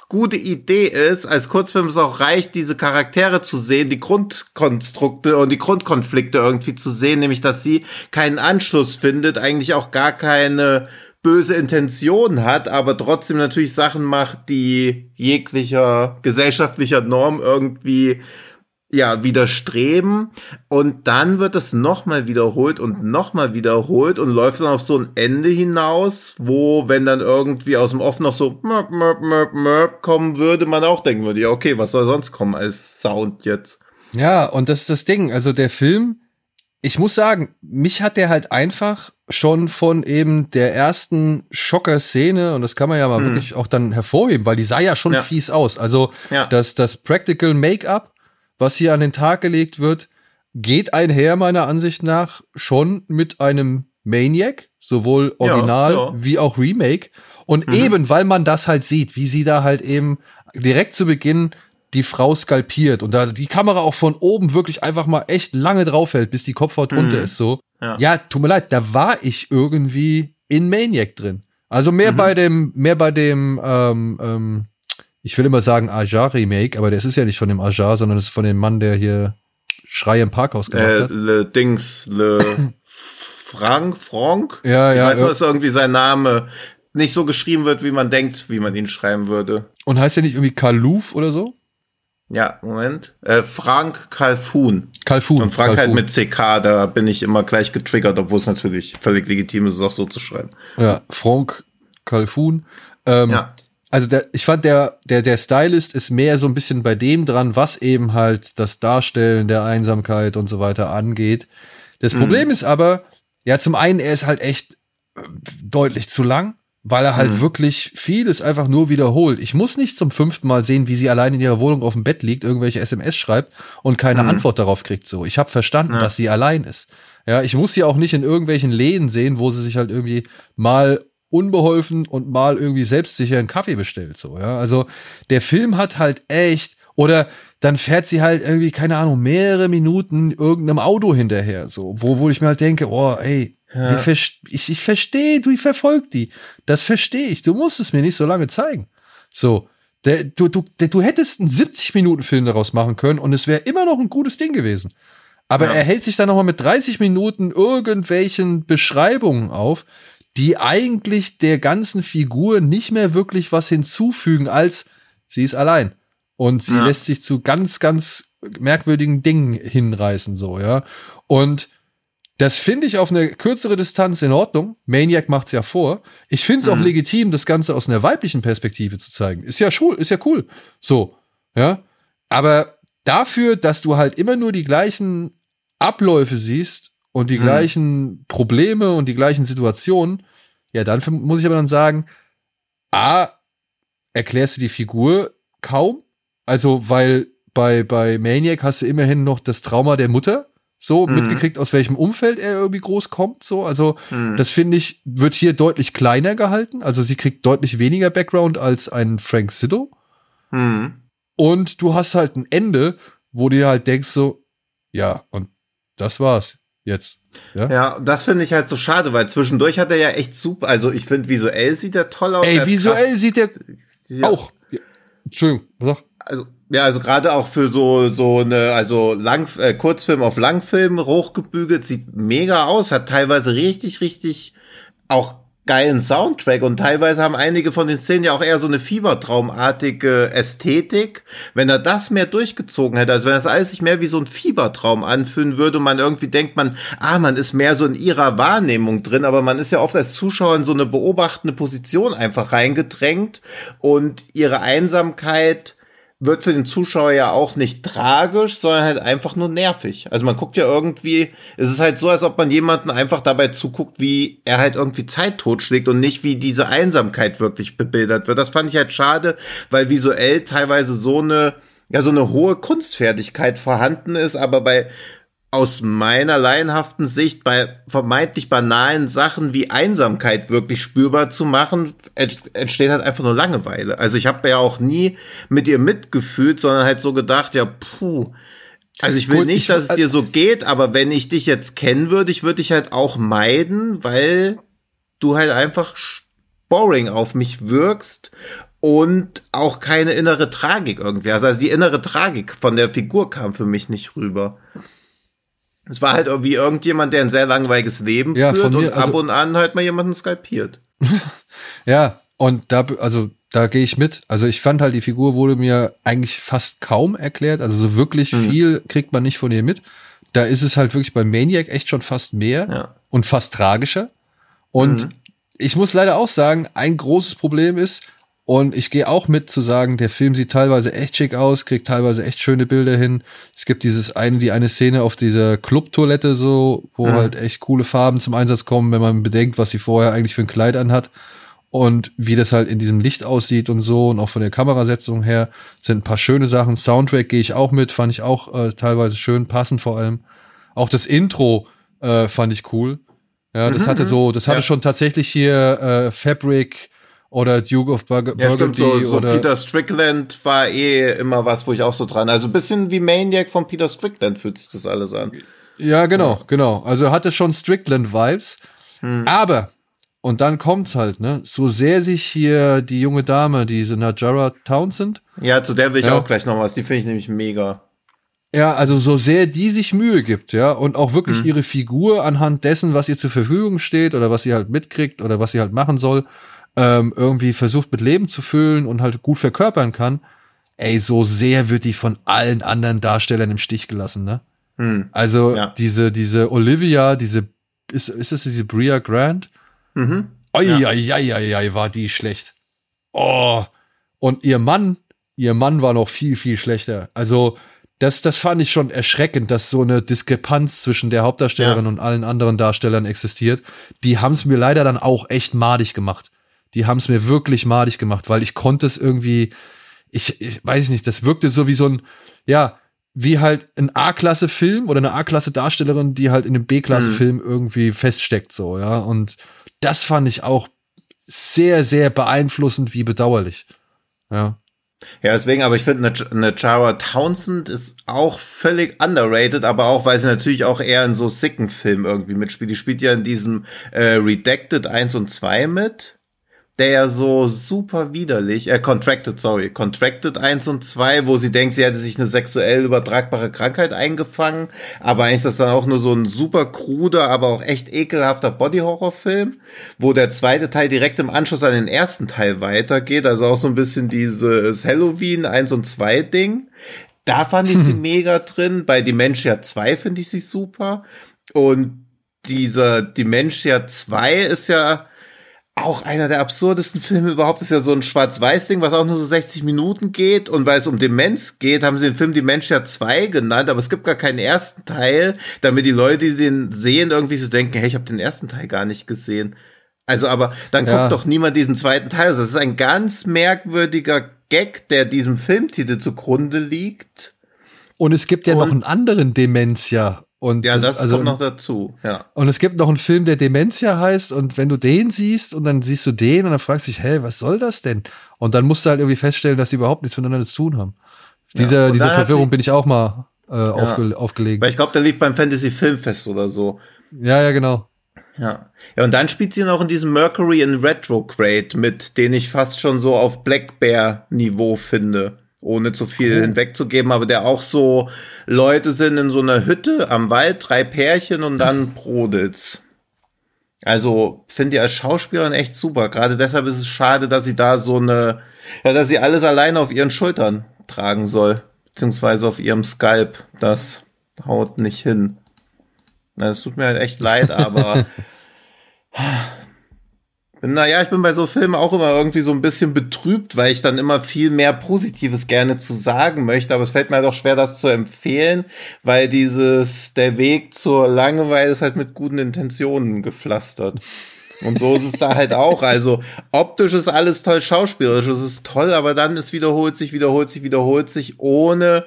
gute Idee ist, als Kurzfilm es auch reicht, diese Charaktere zu sehen, die Grundkonstrukte und die Grundkonflikte irgendwie zu sehen, nämlich dass sie keinen Anschluss findet, eigentlich auch gar keine böse Intention hat, aber trotzdem natürlich Sachen macht, die jeglicher gesellschaftlicher Norm irgendwie ja, widerstreben und dann wird es nochmal wiederholt und nochmal wiederholt und läuft dann auf so ein Ende hinaus, wo, wenn dann irgendwie aus dem Off noch so möp, möp, möp, möp kommen würde, man auch denken würde, ja, okay, was soll sonst kommen als Sound jetzt? Ja, und das ist das Ding, also der Film, ich muss sagen, mich hat der halt einfach schon von eben der ersten Schocker-Szene, und das kann man ja mal hm. wirklich auch dann hervorheben, weil die sah ja schon ja. fies aus. Also ja. das, das Practical Make-up was hier an den Tag gelegt wird, geht einher meiner Ansicht nach schon mit einem Maniac, sowohl Original ja, ja. wie auch Remake. Und mhm. eben, weil man das halt sieht, wie sie da halt eben direkt zu Beginn die Frau skalpiert und da die Kamera auch von oben wirklich einfach mal echt lange draufhält, bis die Kopfhaut mhm. runter ist, so. Ja. ja, tut mir leid, da war ich irgendwie in Maniac drin. Also mehr mhm. bei dem, mehr bei dem, ähm, ähm, ich will immer sagen Ajar Remake, aber das ist ja nicht von dem Ajar, sondern das ist von dem Mann, der hier Schrei im Parkhaus gemacht äh, hat. Le Dings, Le <laughs> Frank, Frank? Ja, ja. Ich weiß nur, dass irgendwie sein Name nicht so geschrieben wird, wie man denkt, wie man ihn schreiben würde. Und heißt er nicht irgendwie Kaluf oder so? Ja, Moment. Äh, Frank Kalfun. Kalfun. Und Frank Kalfun. halt mit CK, da bin ich immer gleich getriggert, obwohl es natürlich völlig legitim ist, es auch so zu schreiben. Ja, Frank Kalfun. Ähm, ja also der, ich fand der, der, der Stylist ist mehr so ein bisschen bei dem dran, was eben halt das Darstellen der Einsamkeit und so weiter angeht. Das mhm. Problem ist aber, ja, zum einen, er ist halt echt äh, deutlich zu lang, weil er halt mhm. wirklich vieles einfach nur wiederholt. Ich muss nicht zum fünften Mal sehen, wie sie allein in ihrer Wohnung auf dem Bett liegt, irgendwelche SMS schreibt und keine mhm. Antwort darauf kriegt. So, ich habe verstanden, ja. dass sie allein ist. Ja, ich muss sie auch nicht in irgendwelchen Läden sehen, wo sie sich halt irgendwie mal unbeholfen und mal irgendwie selbstsicher einen Kaffee bestellt. So, ja. Also der Film hat halt echt, oder dann fährt sie halt irgendwie, keine Ahnung, mehrere Minuten irgendeinem Auto hinterher. So, wo, wo ich mir halt denke, oh, ey, ja. ich, ich verstehe, du verfolgt die. Das verstehe ich. Du musst es mir nicht so lange zeigen. So. Der, du, du, der, du hättest einen 70-Minuten-Film daraus machen können und es wäre immer noch ein gutes Ding gewesen. Aber ja. er hält sich dann nochmal mit 30 Minuten irgendwelchen Beschreibungen auf, die eigentlich der ganzen Figur nicht mehr wirklich was hinzufügen, als sie ist allein. Und sie ja. lässt sich zu ganz, ganz merkwürdigen Dingen hinreißen, so, ja. Und das finde ich auf eine kürzere Distanz in Ordnung. Maniac macht's ja vor. Ich finde es mhm. auch legitim, das Ganze aus einer weiblichen Perspektive zu zeigen. Ist ja cool, ist ja cool. So, ja. Aber dafür, dass du halt immer nur die gleichen Abläufe siehst und die mhm. gleichen Probleme und die gleichen Situationen, ja, dann muss ich aber dann sagen, A, erklärst du die Figur kaum. Also, weil bei, bei Maniac hast du immerhin noch das Trauma der Mutter so mhm. mitgekriegt, aus welchem Umfeld er irgendwie groß kommt. So, also mhm. das finde ich, wird hier deutlich kleiner gehalten. Also sie kriegt deutlich weniger Background als ein Frank Sido. Mhm. Und du hast halt ein Ende, wo du dir halt denkst, so, ja, und das war's jetzt. Ja, ja das finde ich halt so schade, weil zwischendurch hat er ja echt super, also ich finde visuell sieht er toll aus. Ey, visuell krass, sieht er ja. auch. Ja. Entschuldigung, sag. Also Ja, also gerade auch für so so eine also Lang äh, Kurzfilm auf Langfilm hochgebügelt sieht mega aus, hat teilweise richtig richtig auch geilen Soundtrack und teilweise haben einige von den Szenen ja auch eher so eine Fiebertraumartige Ästhetik. Wenn er das mehr durchgezogen hätte, also wenn das alles sich mehr wie so ein Fiebertraum anfühlen würde und man irgendwie denkt, man, ah, man ist mehr so in ihrer Wahrnehmung drin, aber man ist ja oft als Zuschauer in so eine beobachtende Position einfach reingedrängt und ihre Einsamkeit wird für den Zuschauer ja auch nicht tragisch, sondern halt einfach nur nervig. Also man guckt ja irgendwie, es ist halt so, als ob man jemanden einfach dabei zuguckt, wie er halt irgendwie Zeit totschlägt und nicht wie diese Einsamkeit wirklich bebildert wird. Das fand ich halt schade, weil visuell teilweise so eine ja so eine hohe Kunstfertigkeit vorhanden ist, aber bei aus meiner laienhaften Sicht bei vermeintlich banalen Sachen wie Einsamkeit wirklich spürbar zu machen, entsteht halt einfach nur Langeweile. Also ich habe ja auch nie mit ihr mitgefühlt, sondern halt so gedacht, ja, puh. Also ich will Gut, nicht, ich, dass es dir so geht, aber wenn ich dich jetzt kennen würde, ich würde dich halt auch meiden, weil du halt einfach boring auf mich wirkst und auch keine innere Tragik irgendwie. Also, also die innere Tragik von der Figur kam für mich nicht rüber. Es war halt wie irgendjemand, der ein sehr langweiliges Leben ja, führt mir, und also, ab und an halt mal jemanden skalpiert. <laughs> ja, und da, also da gehe ich mit. Also ich fand halt, die Figur wurde mir eigentlich fast kaum erklärt. Also so wirklich mhm. viel kriegt man nicht von ihr mit. Da ist es halt wirklich bei Maniac echt schon fast mehr ja. und fast tragischer. Und mhm. ich muss leider auch sagen, ein großes Problem ist, und ich gehe auch mit zu sagen, der Film sieht teilweise echt schick aus, kriegt teilweise echt schöne Bilder hin. Es gibt dieses eine, die eine Szene auf dieser Clubtoilette so, wo mhm. halt echt coole Farben zum Einsatz kommen, wenn man bedenkt, was sie vorher eigentlich für ein Kleid anhat. Und wie das halt in diesem Licht aussieht und so und auch von der Kamerasetzung her sind ein paar schöne Sachen. Soundtrack gehe ich auch mit, fand ich auch äh, teilweise schön, passend vor allem. Auch das Intro äh, fand ich cool. Ja, das mhm, hatte so, das hatte ja. schon tatsächlich hier äh, Fabric, oder Duke of Bur ja, Burgundy. Stimmt, so, so oder Peter Strickland war eh immer was, wo ich auch so dran. Also ein bisschen wie Maniac von Peter Strickland fühlt sich das alles an. Ja, genau, genau. Also hatte schon Strickland-Vibes. Hm. Aber, und dann kommt's halt, ne? So sehr sich hier die junge Dame, diese Najara Townsend. Ja, zu der will ich ja. auch gleich noch was. Die finde ich nämlich mega. Ja, also so sehr die sich Mühe gibt, ja, und auch wirklich hm. ihre Figur anhand dessen, was ihr zur Verfügung steht oder was sie halt mitkriegt oder was sie halt machen soll, ähm, irgendwie versucht mit Leben zu füllen und halt gut verkörpern kann, ey, so sehr wird die von allen anderen Darstellern im Stich gelassen, ne? Hm. Also ja. diese, diese Olivia, diese, ist, ist es diese Bria Grant? Mhm. Oi, ja. oi, oi, oi, war die schlecht. Oh. Und ihr Mann, ihr Mann war noch viel, viel schlechter. Also, das, das fand ich schon erschreckend, dass so eine Diskrepanz zwischen der Hauptdarstellerin ja. und allen anderen Darstellern existiert. Die haben es mir leider dann auch echt madig gemacht die haben es mir wirklich madig gemacht, weil ich konnte es irgendwie, ich, ich weiß nicht, das wirkte so wie so ein, ja, wie halt ein A-Klasse-Film oder eine A-Klasse-Darstellerin, die halt in einem B-Klasse-Film mhm. irgendwie feststeckt, so, ja. Und das fand ich auch sehr, sehr beeinflussend wie bedauerlich. Ja. Ja, deswegen, aber ich finde, eine, Jara Townsend ist auch völlig underrated, aber auch, weil sie natürlich auch eher in so sicken Filmen irgendwie mitspielt. Die spielt ja in diesem äh, Redacted 1 und 2 mit der ja so super widerlich, äh, Contracted, sorry, Contracted 1 und 2, wo sie denkt, sie hätte sich eine sexuell übertragbare Krankheit eingefangen, aber eigentlich ist das dann auch nur so ein super kruder, aber auch echt ekelhafter Body-Horror-Film, wo der zweite Teil direkt im Anschluss an den ersten Teil weitergeht, also auch so ein bisschen dieses Halloween 1 und 2 Ding. Da fand ich sie mega drin, bei Dementia 2 finde ich sie super. Und dieser Dementia 2 ist ja, auch einer der absurdesten Filme überhaupt ist ja so ein Schwarz-Weiß-Ding, was auch nur so 60 Minuten geht. Und weil es um Demenz geht, haben sie den Film Dementia 2 genannt, aber es gibt gar keinen ersten Teil, damit die Leute, die den sehen, irgendwie so denken, hey, ich habe den ersten Teil gar nicht gesehen. Also, aber dann ja. guckt doch niemand diesen zweiten Teil. Also, das ist ein ganz merkwürdiger Gag, der diesem Filmtitel zugrunde liegt. Und es gibt ja Und noch einen anderen Dementia. Und ja, das, das also, kommt noch dazu. Ja. Und es gibt noch einen Film, der Dementia heißt. Und wenn du den siehst und dann siehst du den und dann fragst du dich, hä, was soll das denn? Und dann musst du halt irgendwie feststellen, dass sie überhaupt nichts miteinander zu tun haben. Diese, ja, diese Verwirrung bin ich auch mal äh, ja. aufge aufgelegt. Weil ich glaube, der lief beim Fantasy Filmfest oder so. Ja, ja, genau. Ja. Ja, und dann spielt sie noch in diesem Mercury in Retrograde mit, den ich fast schon so auf Black Bear Niveau finde. Ohne zu viel oh. hinwegzugeben, aber der auch so Leute sind in so einer Hütte am Wald, drei Pärchen und dann <laughs> brodet's. Also finde ich als Schauspielerin echt super. Gerade deshalb ist es schade, dass sie da so eine, ja, dass sie alles alleine auf ihren Schultern tragen soll, beziehungsweise auf ihrem Skalp. Das haut nicht hin. Es tut mir halt echt leid, aber <laughs> naja, ich bin bei so Filmen auch immer irgendwie so ein bisschen betrübt, weil ich dann immer viel mehr Positives gerne zu sagen möchte. Aber es fällt mir halt auch schwer, das zu empfehlen, weil dieses, der Weg zur Langeweile ist halt mit guten Intentionen gepflastert. Und so ist es da halt auch. Also optisch ist alles toll, schauspielerisch ist es toll, aber dann es wiederholt sich, wiederholt sich, wiederholt sich, ohne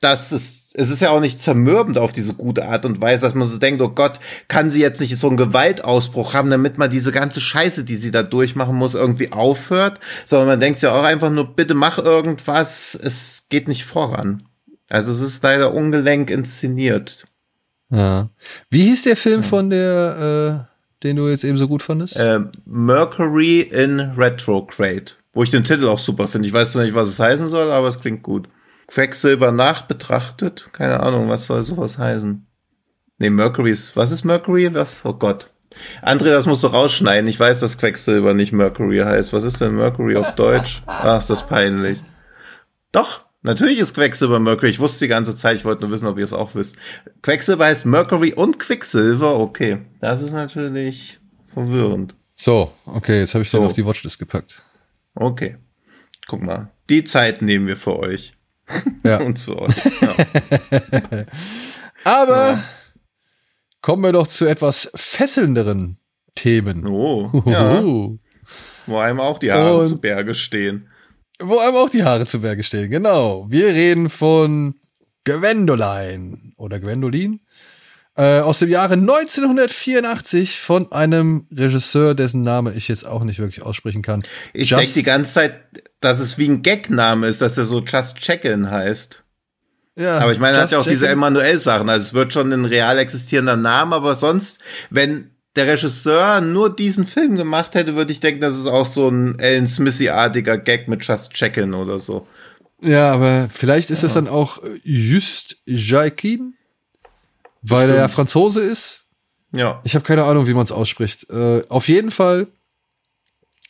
dass es, es ist ja auch nicht zermürbend auf diese gute Art und Weise, dass man so denkt, oh Gott, kann sie jetzt nicht so einen Gewaltausbruch haben, damit man diese ganze Scheiße, die sie da durchmachen muss, irgendwie aufhört, sondern man denkt ja auch einfach nur, bitte mach irgendwas, es geht nicht voran. Also es ist leider ungelenk inszeniert. Ja. Wie hieß der Film von der, äh, den du jetzt eben so gut fandest? Äh, Mercury in Retrograde. Wo ich den Titel auch super finde. Ich weiß noch nicht, was es heißen soll, aber es klingt gut. Quecksilber nachbetrachtet. Keine Ahnung, was soll sowas heißen? Nee, Mercury ist, was ist Mercury? Was? Oh Gott. André, das musst du rausschneiden. Ich weiß, dass Quecksilber nicht Mercury heißt. Was ist denn Mercury auf Deutsch? Ach, ist das peinlich. Doch, natürlich ist Quecksilber Mercury. Ich wusste die ganze Zeit, ich wollte nur wissen, ob ihr es auch wisst. Quecksilber heißt Mercury und Quicksilver. Okay, das ist natürlich verwirrend. So, okay, jetzt habe ich so. den auf die Watchlist gepackt. Okay. Guck mal, die Zeit nehmen wir für euch. Ja. <laughs> Und für euch. Ja. <laughs> Aber ja. kommen wir doch zu etwas fesselnderen Themen. Oh, ja. Wo einem auch die Haare Und zu Berge stehen. Wo einem auch die Haare zu Berge stehen, genau. Wir reden von Gwendoline oder Gwendolin äh, aus dem Jahre 1984 von einem Regisseur, dessen Name ich jetzt auch nicht wirklich aussprechen kann. Ich denke die ganze Zeit, dass es wie ein Gagname ist, dass er so Just Check-In heißt. Ja, aber ich meine, er hat ja auch diese Emanuel-Sachen. Also es wird schon ein real existierender Name, aber sonst, wenn der Regisseur nur diesen Film gemacht hätte, würde ich denken, das ist auch so ein Alan Smithy-artiger Gag mit Just Check-In oder so. Ja, aber vielleicht ist es ja. dann auch Just Jaikin? Weil er ja Franzose ist. Ja. Ich habe keine Ahnung, wie man es ausspricht. Äh, auf jeden Fall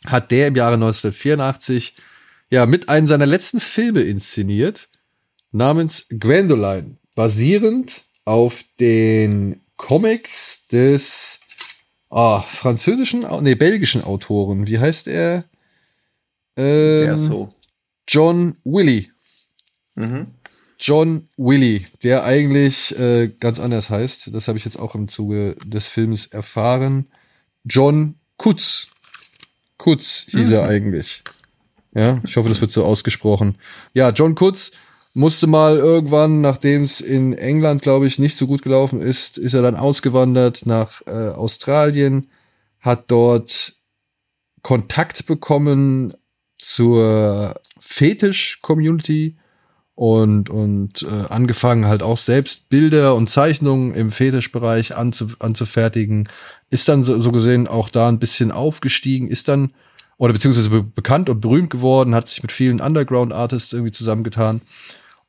hat der im Jahre 1984 ja mit einem seiner letzten Filme inszeniert, namens Gwendoline, basierend auf den Comics des oh, französischen, nee, belgischen Autoren. Wie heißt er? Ähm, so. John Willy. Mhm. John Willy, der eigentlich äh, ganz anders heißt. Das habe ich jetzt auch im Zuge des Films erfahren. John Kutz. Kutz hieß mhm. er eigentlich. Ja, ich hoffe, das wird so ausgesprochen. Ja, John Kutz musste mal irgendwann, nachdem es in England, glaube ich, nicht so gut gelaufen ist, ist er dann ausgewandert nach äh, Australien, hat dort Kontakt bekommen zur Fetisch-Community und, und äh, angefangen halt auch selbst Bilder und Zeichnungen im Fetischbereich anzu, anzufertigen, ist dann so, so gesehen auch da ein bisschen aufgestiegen, ist dann oder beziehungsweise be bekannt und berühmt geworden, hat sich mit vielen Underground-Artists irgendwie zusammengetan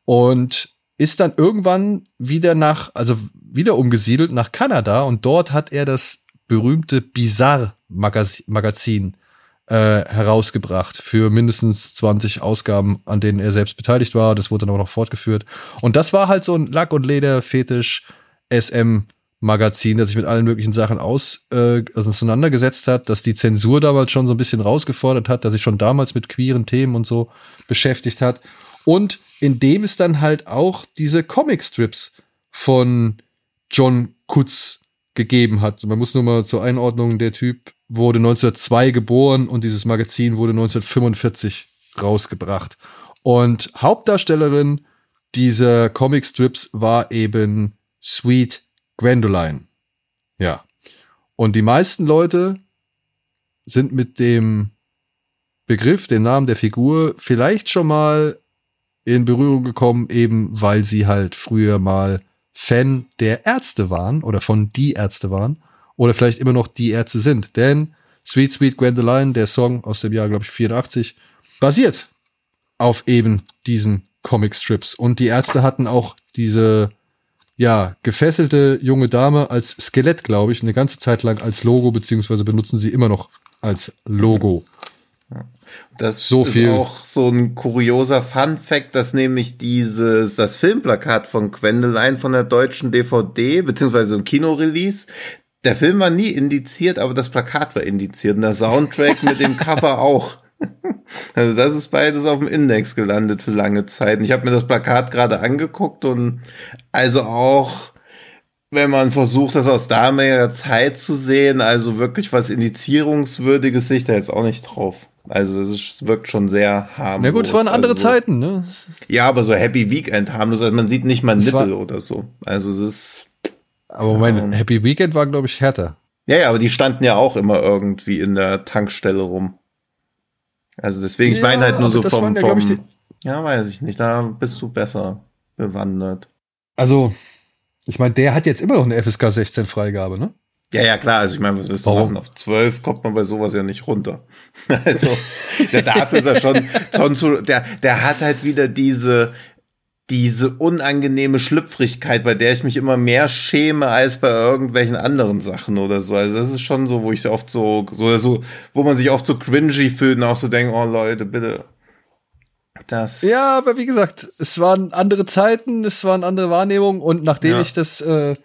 und ist dann irgendwann wieder nach, also wieder umgesiedelt nach Kanada und dort hat er das berühmte Bizarre-Magazin äh, herausgebracht für mindestens 20 Ausgaben, an denen er selbst beteiligt war. Das wurde dann auch noch fortgeführt. Und das war halt so ein Lack- und Leder-Fetisch SM-Magazin, das sich mit allen möglichen Sachen aus, äh, auseinandergesetzt hat, dass die Zensur damals schon so ein bisschen rausgefordert hat, dass sich schon damals mit queeren Themen und so beschäftigt hat. Und in dem es dann halt auch diese Comic-Strips von John Kutz gegeben hat. Man muss nur mal zur Einordnung, der Typ wurde 1902 geboren und dieses Magazin wurde 1945 rausgebracht. Und Hauptdarstellerin dieser Comicstrips war eben Sweet Gwendoline. Ja. Und die meisten Leute sind mit dem Begriff, dem Namen der Figur vielleicht schon mal in Berührung gekommen, eben weil sie halt früher mal Fan der Ärzte waren oder von die Ärzte waren oder vielleicht immer noch die Ärzte sind. Denn Sweet Sweet Gwendoline, der Song aus dem Jahr, glaube ich, 84, basiert auf eben diesen Comicstrips. Und die Ärzte hatten auch diese, ja, gefesselte junge Dame als Skelett, glaube ich, eine ganze Zeit lang als Logo, beziehungsweise benutzen sie immer noch als Logo. Das so ist viel. auch so ein kurioser Fun Fact, dass nämlich dieses, das Filmplakat von Gwendoline von der deutschen DVD, beziehungsweise im Kinorelease, der Film war nie indiziert, aber das Plakat war indiziert und der Soundtrack mit dem Cover <laughs> auch. Also das ist beides auf dem Index gelandet für lange Zeit. Und ich habe mir das Plakat gerade angeguckt und also auch wenn man versucht, das aus damaliger Zeit zu sehen, also wirklich was Indizierungswürdiges, sehe ich da jetzt auch nicht drauf. Also es wirkt schon sehr harmlos. Na gut, es waren andere also so, Zeiten, ne? Ja, aber so Happy Weekend harmlos. Also man sieht nicht mal Nippel oder so. Also es ist. Aber mein ähm, Happy Weekend war, glaube ich, härter. Ja, ja, aber die standen ja auch immer irgendwie in der Tankstelle rum. Also deswegen, ja, ich meine halt nur so vom, ja, vom ja, weiß ich nicht, da bist du besser bewandert. Also, ich meine, der hat jetzt immer noch eine FSK 16 Freigabe, ne? Ja, ja, klar. Also ich meine, was willst du machen? Auf 12 kommt man bei sowas ja nicht runter. <laughs> Also, der dafür ist er schon, schon der, der hat halt wieder diese, diese unangenehme Schlüpfrigkeit, bei der ich mich immer mehr schäme als bei irgendwelchen anderen Sachen oder so. Also das ist schon so, wo ich oft so, so, so wo man sich oft so cringy fühlt und auch so denkt, oh Leute, bitte. Das ja, aber wie gesagt, es waren andere Zeiten, es waren andere Wahrnehmungen und nachdem ja. ich das äh,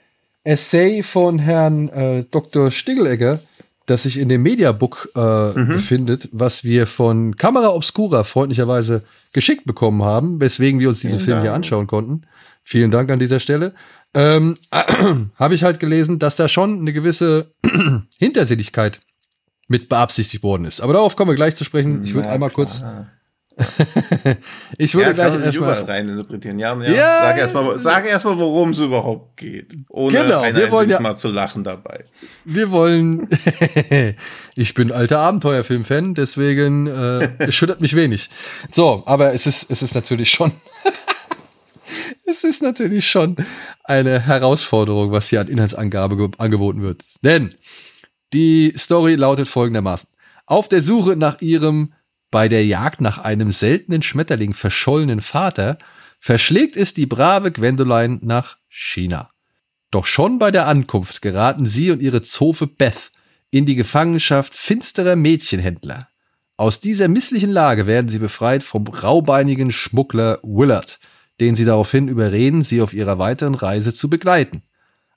Essay von Herrn äh, Dr. Stigelegger, das sich in dem Mediabook äh, mhm. befindet, was wir von Kamera Obscura freundlicherweise geschickt bekommen haben, weswegen wir uns diesen Vielen Film Dank. hier anschauen konnten. Vielen Dank an dieser Stelle. Ähm, äh, <clears throat> habe ich halt gelesen, dass da schon eine gewisse <clears throat> Hintersinnigkeit mit beabsichtigt worden ist. Aber darauf kommen wir gleich zu sprechen. Ich würde einmal klar. kurz <laughs> ich würde ja, gleich erstmal rein interpretieren. Ja, ja. ja. Sag erstmal, sag erstmal, worum es überhaupt geht, ohne genau, ein wir wollen ja, Mal zu lachen dabei. Wir wollen. <laughs> ich bin alter Abenteuerfilm-Fan, deswegen äh, <laughs> schüttert mich wenig. So, aber es ist, es ist natürlich schon. es ist natürlich schon eine Herausforderung, was hier an Inhaltsangabe angeboten wird. Denn die Story lautet folgendermaßen: Auf der Suche nach ihrem bei der Jagd nach einem seltenen Schmetterling verschollenen Vater verschlägt es die brave Gwendoline nach China. Doch schon bei der Ankunft geraten sie und ihre Zofe Beth in die Gefangenschaft finsterer Mädchenhändler. Aus dieser misslichen Lage werden sie befreit vom raubeinigen Schmuggler Willard, den sie daraufhin überreden, sie auf ihrer weiteren Reise zu begleiten.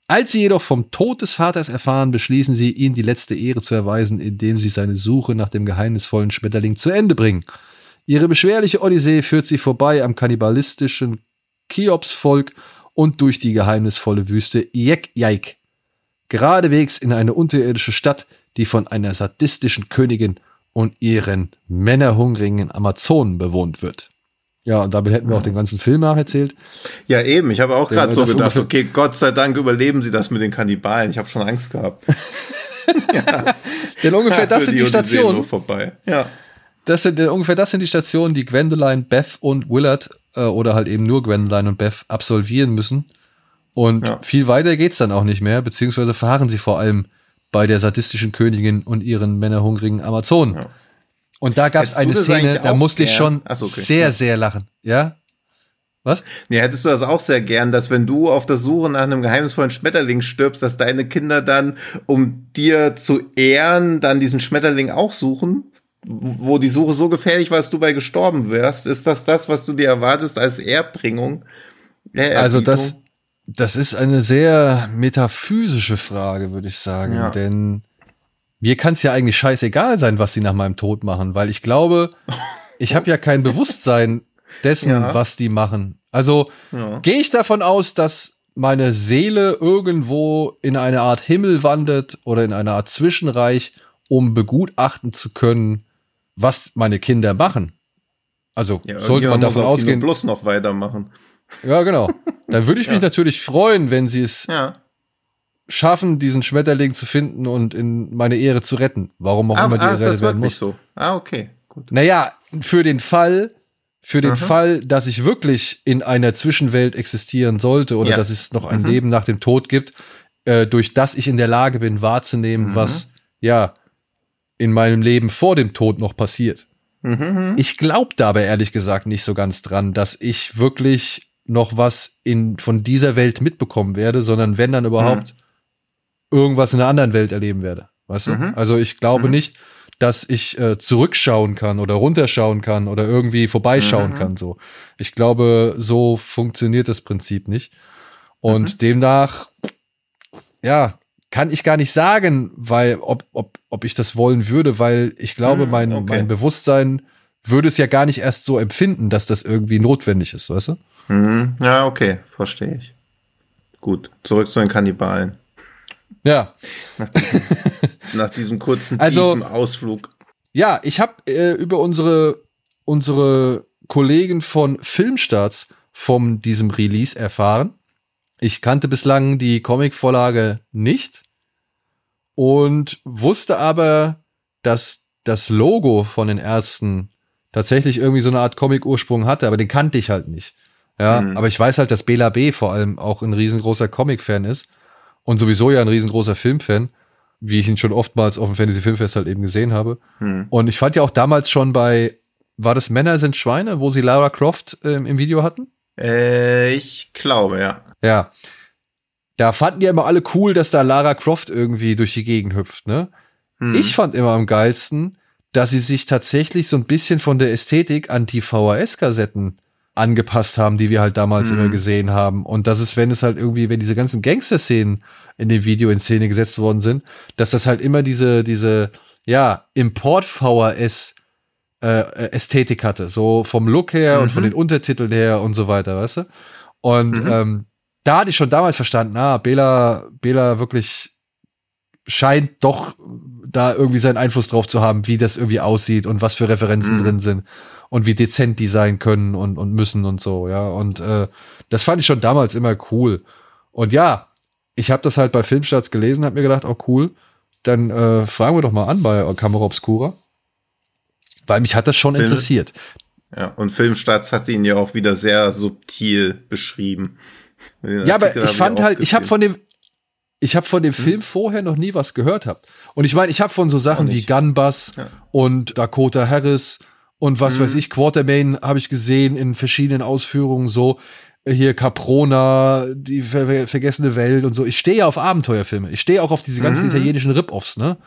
Als sie jedoch vom Tod des Vaters erfahren, beschließen sie, ihm die letzte Ehre zu erweisen, indem sie seine Suche nach dem geheimnisvollen Schmetterling zu Ende bringen. Ihre beschwerliche Odyssee führt sie vorbei am kannibalistischen Cheops-Volk und durch die geheimnisvolle Wüste Yek-Yaik. Geradewegs in eine unterirdische Stadt, die von einer sadistischen Königin und ihren männerhungrigen Amazonen bewohnt wird. Ja, und damit hätten wir auch den ganzen Film nacherzählt. Ja, eben. Ich habe auch gerade so gedacht, okay, Gott sei Dank überleben sie das mit den Kannibalen. Ich habe schon Angst gehabt. <laughs> ja. Denn ungefähr das sind die, die Stationen. Vorbei. Ja. Das sind denn ungefähr das sind die Stationen, die Gwendoline, Beth und Willard äh, oder halt eben nur Gwendoline und Beth absolvieren müssen. Und ja. viel weiter geht's dann auch nicht mehr, beziehungsweise fahren sie vor allem bei der sadistischen Königin und ihren männerhungrigen Amazonen. Ja. Und da gab es eine Szene, da musste gern? ich schon so, okay. sehr, sehr lachen. Ja? Was? Ja, hättest du das auch sehr gern, dass wenn du auf der Suche nach einem geheimnisvollen Schmetterling stirbst, dass deine Kinder dann, um dir zu ehren, dann diesen Schmetterling auch suchen? Wo die Suche so gefährlich war, dass du bei gestorben wärst? Ist das das, was du dir erwartest als Erbringung? Äh, also das, das ist eine sehr metaphysische Frage, würde ich sagen. Ja. Denn mir kann es ja eigentlich scheißegal sein, was sie nach meinem Tod machen, weil ich glaube, ich habe ja kein Bewusstsein dessen, ja. was die machen. Also ja. gehe ich davon aus, dass meine Seele irgendwo in eine Art Himmel wandert oder in eine Art Zwischenreich, um begutachten zu können, was meine Kinder machen. Also ja, sollte man davon ausgehen. Plus noch weitermachen. Ja, genau. Dann würde ich <laughs> mich natürlich freuen, wenn sie es ja schaffen, diesen Schmetterling zu finden und in meine Ehre zu retten. Warum auch ah, immer die ah, gerettet werden muss. So. Ah, okay. Gut. Naja, für den Fall, für den Aha. Fall, dass ich wirklich in einer Zwischenwelt existieren sollte oder ja. dass es noch ein mhm. Leben nach dem Tod gibt, äh, durch das ich in der Lage bin, wahrzunehmen, mhm. was ja in meinem Leben vor dem Tod noch passiert. Mhm. Ich glaube dabei ehrlich gesagt nicht so ganz dran, dass ich wirklich noch was in, von dieser Welt mitbekommen werde, sondern wenn dann überhaupt irgendwas in einer anderen Welt erleben werde. Weißt du? Mhm. Also ich glaube Mhm. nicht, dass ich äh, zurückschauen kann oder runterschauen kann oder irgendwie vorbeischauen Mhm. kann. So, ich glaube, so funktioniert das Prinzip nicht. Und Mhm. demnach, ja, kann ich gar nicht sagen, weil ob, ob, ob ich das wollen würde, weil ich glaube, Mhm, mein, okay. mein Bewusstsein würde es ja gar nicht erst so empfinden, dass das irgendwie notwendig ist, weißt du? Mhm. Ja, okay, verstehe ich. Gut, zurück zu den Kannibalen. Ja, Nach diesem, <laughs> nach diesem kurzen Also- Ausflug. Ja, ich habe äh, über unsere, unsere Kollegen von Filmstarts von diesem Release erfahren. Ich kannte bislang die Comicvorlage nicht und wusste aber, dass das Logo von den Ärzten tatsächlich irgendwie so eine Art Comic-Ursprung hatte, aber den kannte ich halt nicht. Ja, Mhm. aber ich weiß halt, dass Bela B. vor allem auch ein riesengroßer Comic-Fan ist und sowieso ja ein riesengroßer Filmfan, wie ich ihn schon oftmals auf dem Fantasy Filmfest halt eben gesehen habe. Hm. Und ich fand ja auch damals schon bei, war das Männer sind Schweine, wo sie Lara Croft ähm, im Video hatten? Äh, ich glaube, ja. Ja. Da fanden ja immer alle cool, dass da Lara Croft irgendwie durch die Gegend hüpft, ne? Hm. Ich fand immer am geilsten, dass sie sich tatsächlich so ein bisschen von der Ästhetik an die VHS-Kassetten angepasst haben, die wir halt damals Mhm. immer gesehen haben. Und das ist, wenn es halt irgendwie, wenn diese ganzen Gangster-Szenen in dem Video in Szene gesetzt worden sind, dass das halt immer diese, diese, ja, Import-VHS äh, Ästhetik hatte. So vom Look her und von Mhm. den Untertiteln her und so weiter, weißt du? Und Mhm. ähm, da hatte ich schon damals verstanden, ah, Bela, Bela wirklich scheint doch da irgendwie seinen Einfluss drauf zu haben, wie das irgendwie aussieht und was für Referenzen Mhm. drin sind und wie dezent die sein können und, und müssen und so, ja. Und äh, das fand ich schon damals immer cool. Und ja, ich habe das halt bei Filmstarts gelesen, habe mir gedacht, oh cool, dann äh, fragen wir doch mal an bei Camera Obscura. Weil mich hat das schon Film- interessiert. Ja, und Filmstarts hat ihn ja auch wieder sehr subtil beschrieben. Den Ja, aber ich fand halt, ich habe gesehen. von dem, ich habe von dem Film vorher noch nie was gehört hab. Und ich meine, ich habe von so Sachen wie. Gunbus Ja. und Dakota Harris und was Mhm. weiß ich, Quartermain habe ich gesehen in verschiedenen Ausführungen so. äh, Hier Caprona, die ver ver vergessene Welt und so. Ich stehe ja auf Abenteuerfilme. Ich stehe auch auf diese ganzen Mhm. italienischen Rip-Offs, ne?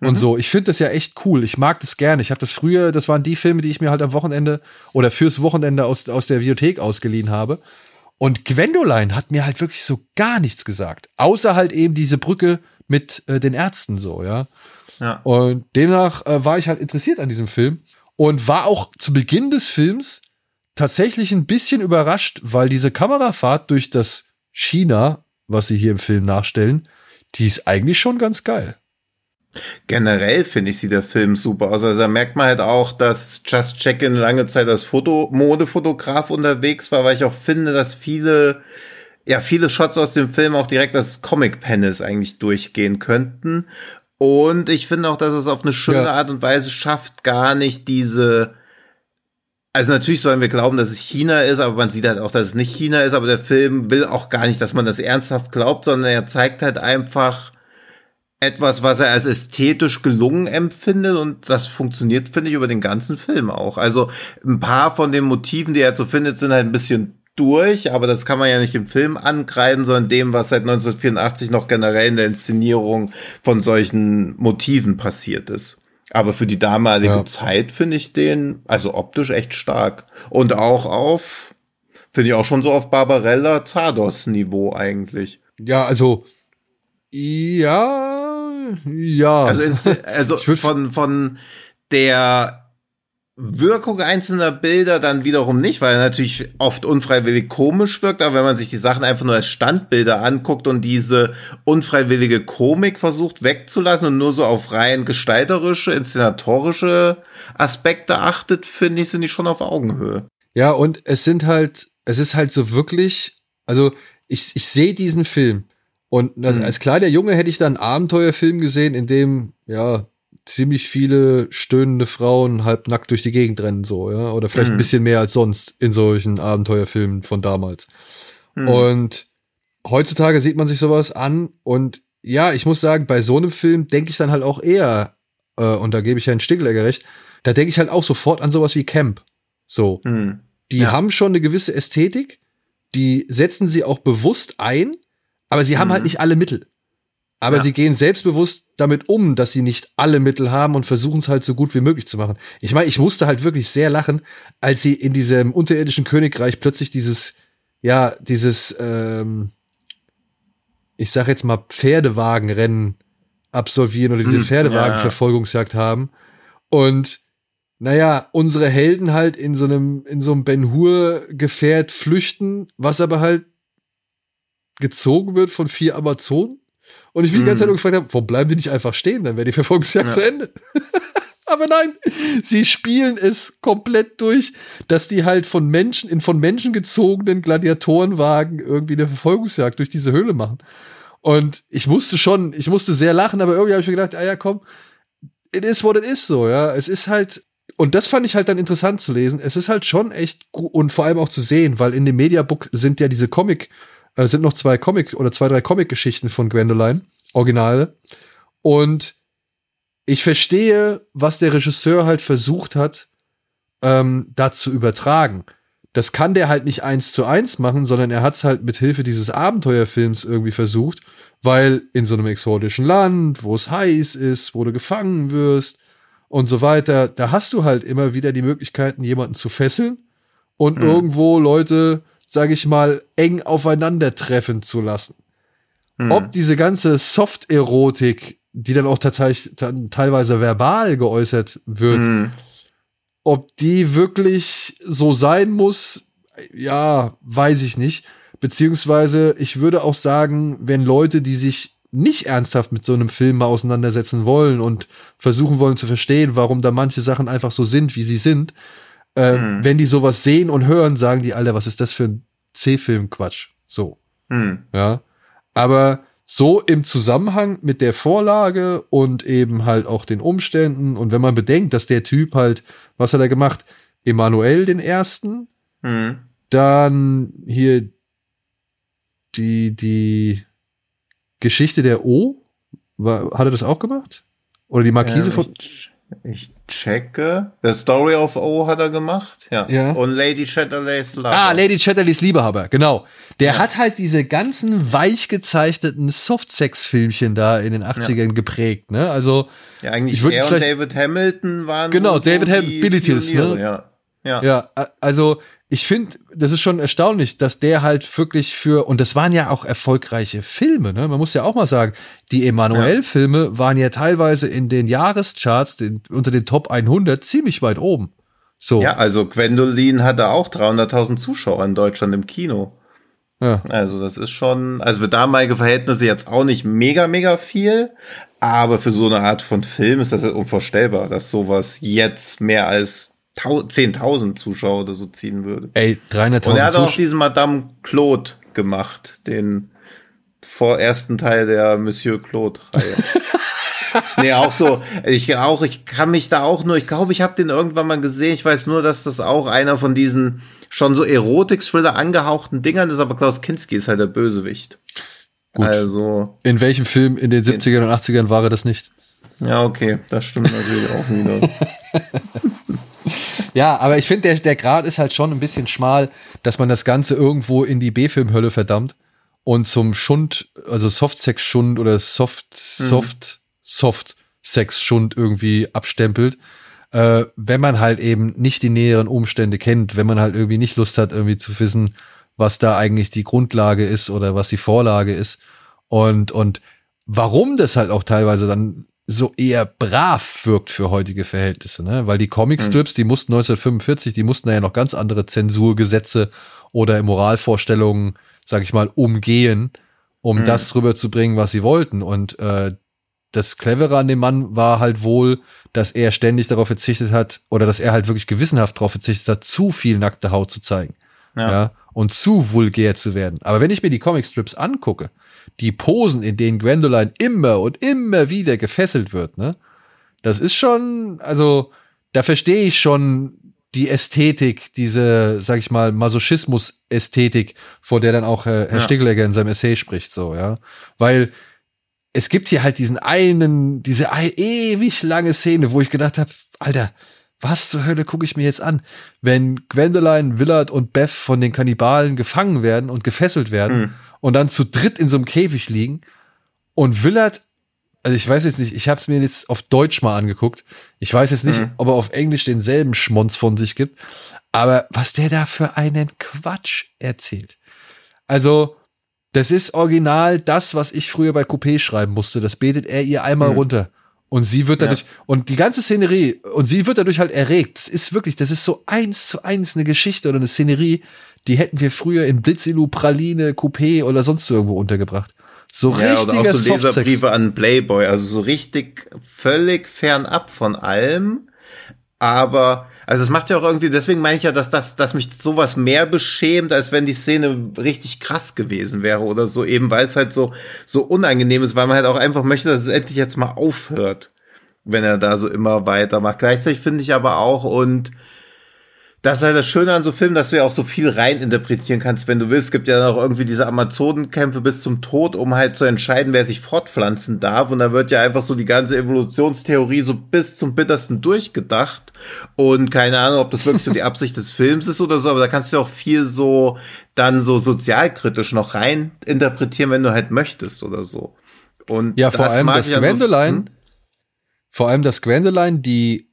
Und Mhm. so, ich finde das ja echt cool. Ich mag das gerne. Ich habe das früher, das waren die Filme, die ich mir halt am Wochenende oder fürs Wochenende aus, aus der Bibliothek ausgeliehen habe. Und Gwendoline hat mir halt wirklich so gar nichts gesagt. Außer halt eben diese Brücke mit äh, den Ärzten so, ja. Ja. Und demnach äh, war ich halt interessiert an diesem Film und war auch zu Beginn des Films tatsächlich ein bisschen überrascht, weil diese Kamerafahrt durch das China, was sie hier im Film nachstellen, die ist eigentlich schon ganz geil. Generell finde ich, sieht der Film super aus. Also da merkt man halt auch, dass Just Check-In lange Zeit als Foto Modefotograf unterwegs war, weil ich auch finde, dass viele, ja, viele Shots aus dem Film auch direkt als Comic-Panels eigentlich durchgehen könnten. Und ich finde auch, dass es auf eine schöne Ja. Art und Weise schafft, gar nicht diese, also natürlich sollen wir glauben, dass es China ist, aber man sieht halt auch, dass es nicht China ist, aber der Film will auch gar nicht, dass man das ernsthaft glaubt, sondern er zeigt halt einfach, etwas, was er als ästhetisch gelungen empfindet und das funktioniert, finde ich, über den ganzen Film auch. Also ein paar von den Motiven, die er so findet, sind halt ein bisschen durch, aber das kann man ja nicht im Film ankreiden, sondern dem, was seit 1984 noch generell in der Inszenierung von solchen Motiven passiert ist. Aber für die damalige Ja. Zeit finde ich den, also optisch echt stark. Und auch auf, finde ich auch schon so auf Barbarella Zardos Niveau eigentlich. Ja, also ja, ja. Also, also von, von der Wirkung einzelner Bilder dann wiederum nicht, weil er natürlich oft unfreiwillig komisch wirkt, aber wenn man sich die Sachen einfach nur als Standbilder anguckt und diese unfreiwillige Komik versucht wegzulassen und nur so auf rein gestalterische, inszenatorische Aspekte achtet, finde ich, sind die schon auf Augenhöhe. Ja, und es sind halt, es ist halt so wirklich, also ich, ich sehe diesen Film und Mhm. als kleiner Junge hätte ich da einen Abenteuerfilm gesehen, in dem, ja, ziemlich viele stöhnende Frauen halbnackt durch die Gegend rennen, so, ja, oder vielleicht ein Mhm. bisschen mehr als sonst in solchen Abenteuerfilmen von damals. Hm. Und heutzutage sieht man sich sowas an und ja, ich muss sagen, bei so einem Film denke ich dann halt auch eher, äh, und da gebe ich Herrn Stigler recht, da denke ich halt auch sofort an sowas wie Camp. So. Hm. Die Ja. haben schon eine gewisse Ästhetik, die setzen sie auch bewusst ein, aber sie haben Mhm. halt nicht alle Mittel. Aber Ja. sie gehen selbstbewusst damit um, dass sie nicht alle Mittel haben und versuchen es halt so gut wie möglich zu machen. Ich meine, ich musste halt wirklich sehr lachen, als sie in diesem unterirdischen Königreich plötzlich dieses, ja, dieses, ähm, ich sag jetzt mal Pferdewagenrennen absolvieren oder diese Hm, Pferdewagenverfolgungsjagd haben. Und naja, unsere Helden halt in so einem, in so einem Ben Hur-Gefährt flüchten, was aber halt gezogen wird von vier Amazonen. Und ich mich die ganze Zeit Mhm. nur gefragt habe, warum bleiben die nicht einfach stehen? Dann wäre die Verfolgungsjagd Ja. zu Ende. <laughs> aber nein, sie spielen es komplett durch, dass die halt von Menschen, in von Menschen gezogenen Gladiatorenwagen irgendwie eine Verfolgungsjagd durch diese Höhle machen. Und ich musste schon, ich musste sehr lachen, aber irgendwie habe ich mir gedacht, ah ja, komm, it is what it is so, ja. Es ist halt, und das fand ich halt dann interessant zu lesen. Es ist halt schon echt gut und vor allem auch zu sehen, weil in dem Mediabook sind ja diese Comic, äh, sind noch zwei Comic oder zwei, drei Comic-Geschichten von Gwendoline, Originale. Und ich verstehe, was der Regisseur halt versucht hat, ähm, da zu übertragen. Das kann der halt nicht eins zu eins machen, sondern er hat es halt mit Hilfe dieses Abenteuerfilms irgendwie versucht, weil in so einem exotischen Land, wo es heiß ist, wo du gefangen wirst und so weiter, da hast du halt immer wieder die Möglichkeiten, jemanden zu fesseln und Mhm. irgendwo Leute, sage ich mal, eng aufeinandertreffen zu lassen. Hm. Ob diese ganze Soft-Erotik, die dann auch tatsächlich dann teilweise verbal geäußert wird, Hm. ob die wirklich so sein muss, ja, weiß ich nicht. Beziehungsweise, ich würde auch sagen, wenn Leute, die sich nicht ernsthaft mit so einem Film mal auseinandersetzen wollen und versuchen wollen zu verstehen, warum da manche Sachen einfach so sind, wie sie sind, äh, Mhm. wenn die sowas sehen und hören, sagen die, Alter, was ist das für ein C-Film-Quatsch? So. Hm. Ja. Aber so im Zusammenhang mit der Vorlage und eben halt auch den Umständen und wenn man bedenkt, dass der Typ halt, was hat er gemacht? Emanuel den ersten, Hm. dann hier die, die Geschichte der O, war, hat er das auch gemacht? Oder die Markise Ähm, von. ich, ich checke. The Story of O hat er gemacht. Ja. Ja. Und Lady Chatterley's Lover. Ah, Lady Chatterleys Liebehaber, genau. Der Ja. hat halt diese ganzen weich gezeichneten Softsex-Filmchen da in den 80ern geprägt, ne? Also, Ja, eigentlich ich er und David Hamilton waren Genau, so David Ham- die Billy Pioniere, ne? Ja. Ja. Ja, also ich finde, das ist schon erstaunlich, dass der halt wirklich für, und das waren ja auch erfolgreiche Filme, ne? Man muss ja auch mal sagen, die Emanuel-Filme waren ja teilweise in den Jahrescharts, den, unter den Top 100, ziemlich weit oben. So. Ja, also Gwendolyn hatte auch 300.000 Zuschauer in Deutschland im Kino. Ja. Also das ist schon, also für damalige Verhältnisse jetzt auch nicht mega, mega viel, aber für so eine Art von Film ist das ja unvorstellbar, dass sowas jetzt mehr als 10.000 Zuschauer oder so ziehen würde. Ey, Und er 300.000 hat auch diesen Madame Claude gemacht, den vor ersten Teil der Monsieur Claude-Reihe. <laughs> nee, auch so. Ich auch, ich kann mich da auch nur, ich glaube, ich habe den irgendwann mal gesehen. Ich weiß nur, dass das auch einer von diesen schon so Erotik-Thriller angehauchten Dingern ist, aber Klaus Kinski ist halt der Bösewicht. Gut. Also, In welchem Film in den 70ern und 80ern war er das nicht? ja, okay, das stimmt natürlich auch wieder. <laughs> Ja, aber ich finde, der, der Grad ist halt schon ein bisschen schmal, dass man das Ganze irgendwo in die B-Film-Hölle verdammt und zum Schund, also Softsex-Schund oder Soft, Soft, Soft-Sex-Schund irgendwie abstempelt. Äh, wenn man halt eben nicht die näheren Umstände kennt, wenn man halt irgendwie nicht Lust hat, irgendwie zu wissen, was da eigentlich die Grundlage ist oder was die Vorlage ist. Und, und warum das halt auch teilweise dann so eher brav wirkt für heutige Verhältnisse, ne? Weil die Comicstrips, die mussten 1945, die mussten ja noch ganz andere Zensurgesetze oder Moralvorstellungen, sag ich mal, umgehen, um Mhm. das rüberzubringen, was sie wollten. Und äh, das Clevere an dem Mann war halt wohl, dass er ständig darauf verzichtet hat, oder dass er halt wirklich gewissenhaft darauf verzichtet hat, zu viel nackte Haut zu zeigen Ja. ja, und zu vulgär zu werden. Aber wenn ich mir die Comicstrips angucke, die Posen, in denen Gwendoline immer und immer wieder gefesselt wird, ne, das ist schon, also da verstehe ich schon die Ästhetik, diese, sag ich mal, Masochismus-Ästhetik, vor der dann auch äh, Herr Ja. Stiglegger in seinem Essay spricht, so, ja. Weil es gibt hier halt diesen einen, diese ein, ewig lange Szene, wo ich gedacht habe, Alter, was zur Hölle gucke ich mir jetzt an, wenn Gwendoline, Willard und Beth von den Kannibalen gefangen werden und gefesselt werden Hm. und dann zu dritt in so einem Käfig liegen und Willard, also ich weiß jetzt nicht, ich habe es mir jetzt auf Deutsch mal angeguckt. Ich weiß jetzt nicht, Mhm. ob er auf Englisch denselben Schmonz von sich gibt, aber was der da für einen Quatsch erzählt. Also, das ist original das, was ich früher bei Coupé schreiben musste. Das betet er ihr einmal Mhm. runter. Und sie wird dadurch, und die ganze Szenerie, und sie wird dadurch halt erregt. Das ist wirklich, das ist so eins zu eins eine Geschichte oder eine Szenerie, die hätten wir früher in Blitzilu, Praline, Coupé oder sonst irgendwo untergebracht. So Ja, oder auch richtiger so. Leserbriefe an Playboy, also so richtig völlig fernab von allem. Aber, also es macht ja auch irgendwie, deswegen meine ich ja, dass, das, dass mich sowas mehr beschämt, als wenn die Szene richtig krass gewesen wäre oder so, eben weil es halt so, so unangenehm ist, weil man halt auch einfach möchte, dass es endlich jetzt mal aufhört, wenn er da so immer weitermacht. Gleichzeitig finde ich aber auch, und das ist halt das Schöne an so Filmen, dass du ja auch so viel rein interpretieren kannst, wenn du willst. Es gibt ja noch irgendwie diese Amazonenkämpfe bis zum Tod, um halt zu entscheiden, wer sich fortpflanzen darf. Und da wird ja einfach so die ganze Evolutionstheorie so bis zum bittersten durchgedacht. Und keine Ahnung, ob das wirklich so die <laughs> Absicht des Films ist oder so, aber da kannst du ja auch viel so dann so sozialkritisch noch rein interpretieren, wenn du halt möchtest oder so. Und Ja, vor allem das so- Gwendoline, Hm? vor allem das Gwendoline, die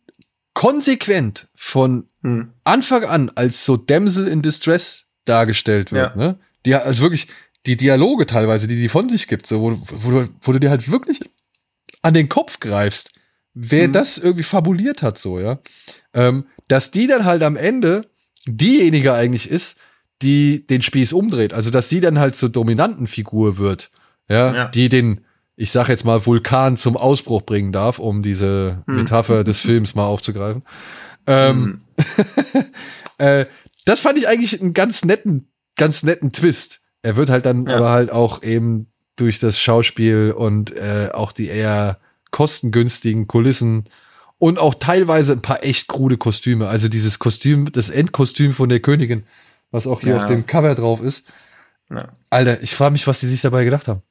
konsequent von Hm. Anfang an als so Damsel in Distress dargestellt wird, Ja. ne? Die also wirklich die Dialoge teilweise, die die von sich gibt, so wo, wo, du, wo du dir halt wirklich an den Kopf greifst, wer Mhm. das irgendwie fabuliert hat, so ja, ähm, dass die dann halt am Ende diejenige eigentlich ist, die den Spieß umdreht, also dass die dann halt zur dominanten Figur wird, ja, Ja. die den ich sag jetzt mal Vulkan zum Ausbruch bringen darf, um diese Mhm. Metapher des Films mal aufzugreifen. Ähm, <laughs> äh, das fand ich eigentlich einen ganz netten, ganz netten Twist. Er wird halt dann Ja. aber halt auch eben durch das Schauspiel und äh, auch die eher kostengünstigen Kulissen und auch teilweise ein paar echt krude Kostüme. Also dieses Kostüm, das Endkostüm von der Königin, was auch hier Ja. auf dem Cover drauf ist. Ja. Alter, ich frage mich, was die sich dabei gedacht haben.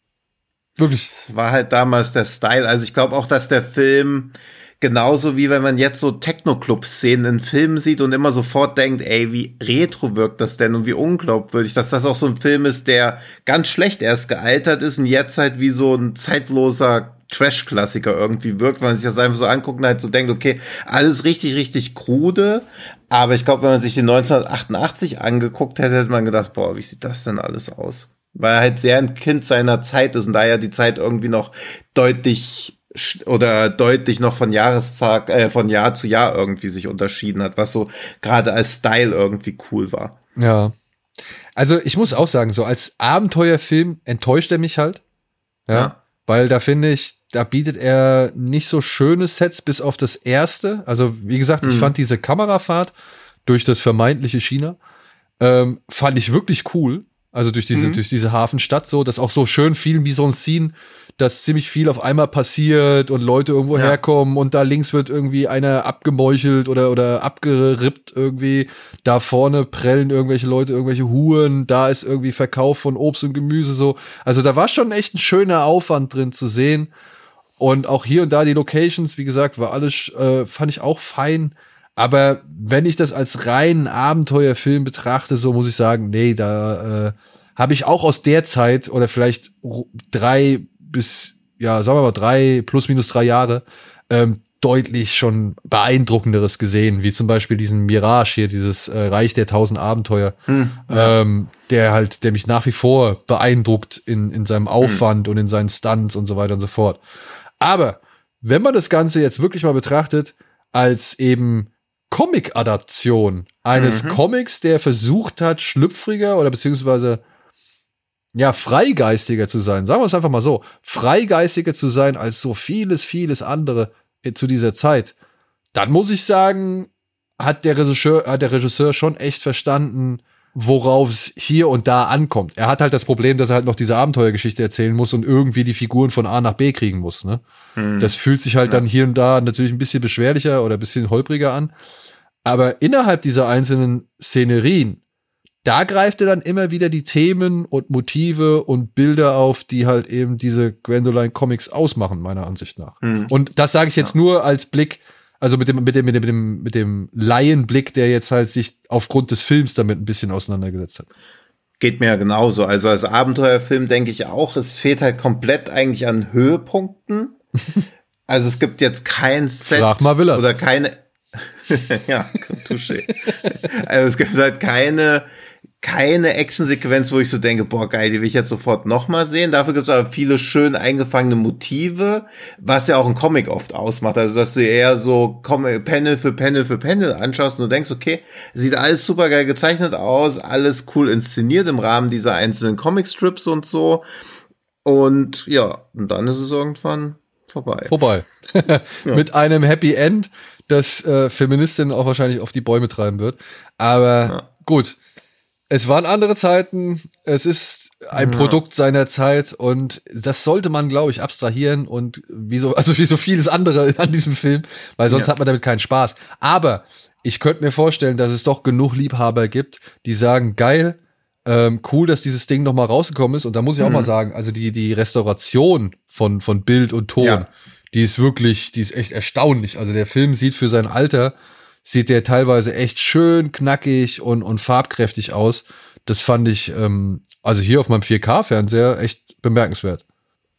Wirklich. Es war halt damals der Style. Also ich glaube auch, dass der Film genauso wie wenn man jetzt so Techno-Club-Szenen in Filmen sieht und immer sofort denkt, ey, wie retro wirkt das denn und wie unglaubwürdig, dass das auch so ein Film ist, der ganz schlecht erst gealtert ist und jetzt halt wie so ein zeitloser Trash-Klassiker irgendwie wirkt, weil man sich das einfach so anguckt und halt so denkt, okay, alles richtig, richtig krude, aber ich glaube, wenn man sich den 1988 angeguckt hätte, hätte man gedacht, boah, wie sieht das denn alles aus? Weil er halt sehr ein Kind seiner Zeit ist und da ja die Zeit irgendwie noch deutlich oder deutlich noch von Jahrestag, äh, von Jahr zu Jahr irgendwie sich unterschieden hat, was so gerade als Style irgendwie cool war. Ja. Also ich muss auch sagen, so als Abenteuerfilm enttäuscht er mich halt. Ja. Ja. Weil da finde ich, da bietet er nicht so schöne Sets bis auf das erste. Also, wie gesagt, ich Mhm. fand diese Kamerafahrt durch das vermeintliche China, ähm, fand ich wirklich cool. Also durch diese, Mhm. durch diese Hafenstadt so, dass auch so schön viel wie so ein Scene, dass ziemlich viel auf einmal passiert und Leute irgendwo Ja. herkommen und da links wird irgendwie einer abgemeuchelt oder, oder abgerippt irgendwie. Da vorne prellen irgendwelche Leute, irgendwelche Huren. Da ist irgendwie Verkauf von Obst und Gemüse so. Also da war schon echt ein schöner Aufwand drin zu sehen. Und auch hier und da die Locations, wie gesagt, war alles, äh, fand ich auch fein. Aber wenn ich das als reinen Abenteuerfilm betrachte, so muss ich sagen, nee, da äh, habe ich auch aus der Zeit oder vielleicht drei bis, ja, sagen wir mal drei, plus minus drei Jahre, ähm, deutlich schon beeindruckenderes gesehen, wie zum Beispiel diesen Mirage hier, dieses äh, Reich der tausend Abenteuer, ähm, der halt, der mich nach wie vor beeindruckt in, in seinem Aufwand und in seinen Stunts und so weiter und so fort. Aber wenn man das Ganze jetzt wirklich mal betrachtet, als eben Comic-Adaption eines Mhm. Comics, der versucht hat, schlüpfriger oder beziehungsweise ja, freigeistiger zu sein. Sagen wir es einfach mal so. Freigeistiger zu sein als so vieles, vieles andere äh, zu dieser Zeit. Dann muss ich sagen, hat der Regisseur, hat der Regisseur schon echt verstanden, worauf es hier und da ankommt. Er hat halt das Problem, dass er halt noch diese Abenteuergeschichte erzählen muss und irgendwie die Figuren von A nach B kriegen muss. Ne? Hm. Das fühlt sich halt dann hier und da natürlich ein bisschen beschwerlicher oder ein bisschen holpriger an. Aber innerhalb dieser einzelnen Szenerien, da greift er dann immer wieder die Themen und Motive und Bilder auf, die halt eben diese Gwendoline Comics ausmachen, meiner Ansicht nach. Hm. Und das sage ich jetzt nur als Blick Also mit dem, mit dem, mit dem, mit dem, mit dem Laienblick, der jetzt halt sich aufgrund des Films damit ein bisschen auseinandergesetzt hat. Geht mir ja genauso. Also als Abenteuerfilm denke ich auch, es fehlt halt komplett eigentlich an Höhepunkten. <laughs> Also es gibt jetzt kein Set oder keine. <laughs> ja, touché. also es gibt halt keine keine Actionsequenz, wo ich so denke, boah, geil, die will ich jetzt sofort nochmal sehen. Dafür gibt es aber viele schön eingefangene Motive, was ja auch ein Comic oft ausmacht. Also, dass du eher so Panel für Panel für Panel anschaust und du denkst, okay, sieht alles super geil gezeichnet aus, alles cool inszeniert im Rahmen dieser einzelnen Comicstrips und so. Und ja, und dann ist es irgendwann vorbei. Vorbei. <laughs> Mit einem Happy End, das äh, Feministinnen auch wahrscheinlich auf die Bäume treiben wird. Aber ja. gut es waren andere Zeiten. Es ist ein ja. Produkt seiner Zeit und das sollte man, glaube ich, abstrahieren und wie so, <laughs> also wie so vieles andere an diesem Film, weil sonst ja. hat man damit keinen Spaß. Aber ich könnte mir vorstellen, dass es doch genug Liebhaber gibt, die sagen, geil, ähm, cool, dass dieses Ding noch mal rausgekommen ist. Und da muss ich auch mhm. mal sagen, also die, die Restauration von, von Bild und Ton, ja. Die ist wirklich, die ist echt erstaunlich. Also der Film sieht für sein Alter sieht der teilweise echt schön knackig und, und farbkräftig aus. Das fand ich, ähm, also hier auf meinem 4K-Fernseher echt bemerkenswert.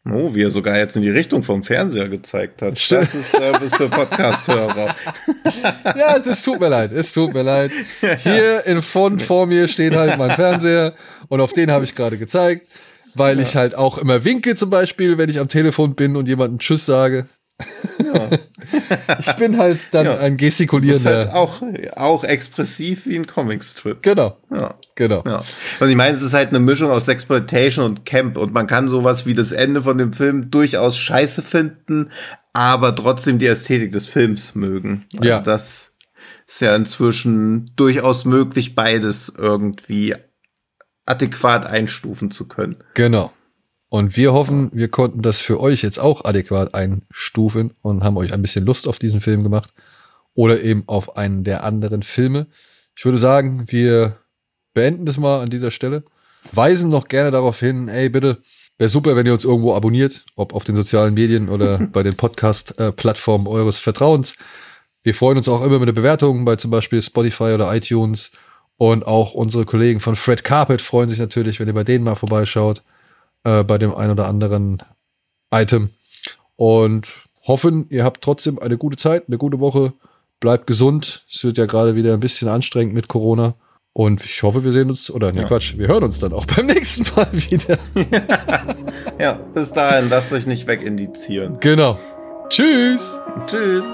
Oh, wie er sogar jetzt in die Richtung vom Fernseher gezeigt hat. Das ist äh, bis für Podcast-Hörer. <laughs> ja, das tut mir leid. Es tut mir leid. Hier in Font vor mir steht halt mein Fernseher und auf den habe ich gerade gezeigt, weil ja. ich halt auch immer winke zum Beispiel, wenn ich am Telefon bin und jemanden Tschüss sage. Ja. <laughs> ich bin halt dann ja. ein gestikulierender. Halt auch, auch expressiv wie ein Comicstrip. Genau. Ja. Genau. Ja. Und ich meine, es ist halt eine Mischung aus Exploitation und Camp und man kann sowas wie das Ende von dem Film durchaus scheiße finden, aber trotzdem die Ästhetik des Films mögen. Also ja. das ist ja inzwischen durchaus möglich, beides irgendwie adäquat einstufen zu können. Genau. Und wir hoffen, wir konnten das für euch jetzt auch adäquat einstufen und haben euch ein bisschen Lust auf diesen Film gemacht oder eben auf einen der anderen Filme. Ich würde sagen, wir beenden das mal an dieser Stelle. Weisen noch gerne darauf hin, ey, bitte, wäre super, wenn ihr uns irgendwo abonniert, ob auf den sozialen Medien oder <laughs> bei den Podcast-Plattformen eures Vertrauens. Wir freuen uns auch immer mit der Bewertung bei zum Beispiel Spotify oder iTunes. Und auch unsere Kollegen von Fred Carpet freuen sich natürlich, wenn ihr bei denen mal vorbeischaut äh, bei dem ein oder anderen Item. Und hoffen, ihr habt trotzdem eine gute Zeit, eine gute Woche. Bleibt gesund. Es wird ja gerade wieder ein bisschen anstrengend mit Corona. Und ich hoffe, wir sehen uns, oder ne, ja. Quatsch, wir hören uns dann auch <laughs> beim nächsten Mal wieder. <laughs> ja, bis dahin, lasst euch nicht wegindizieren. Genau. Tschüss. Tschüss.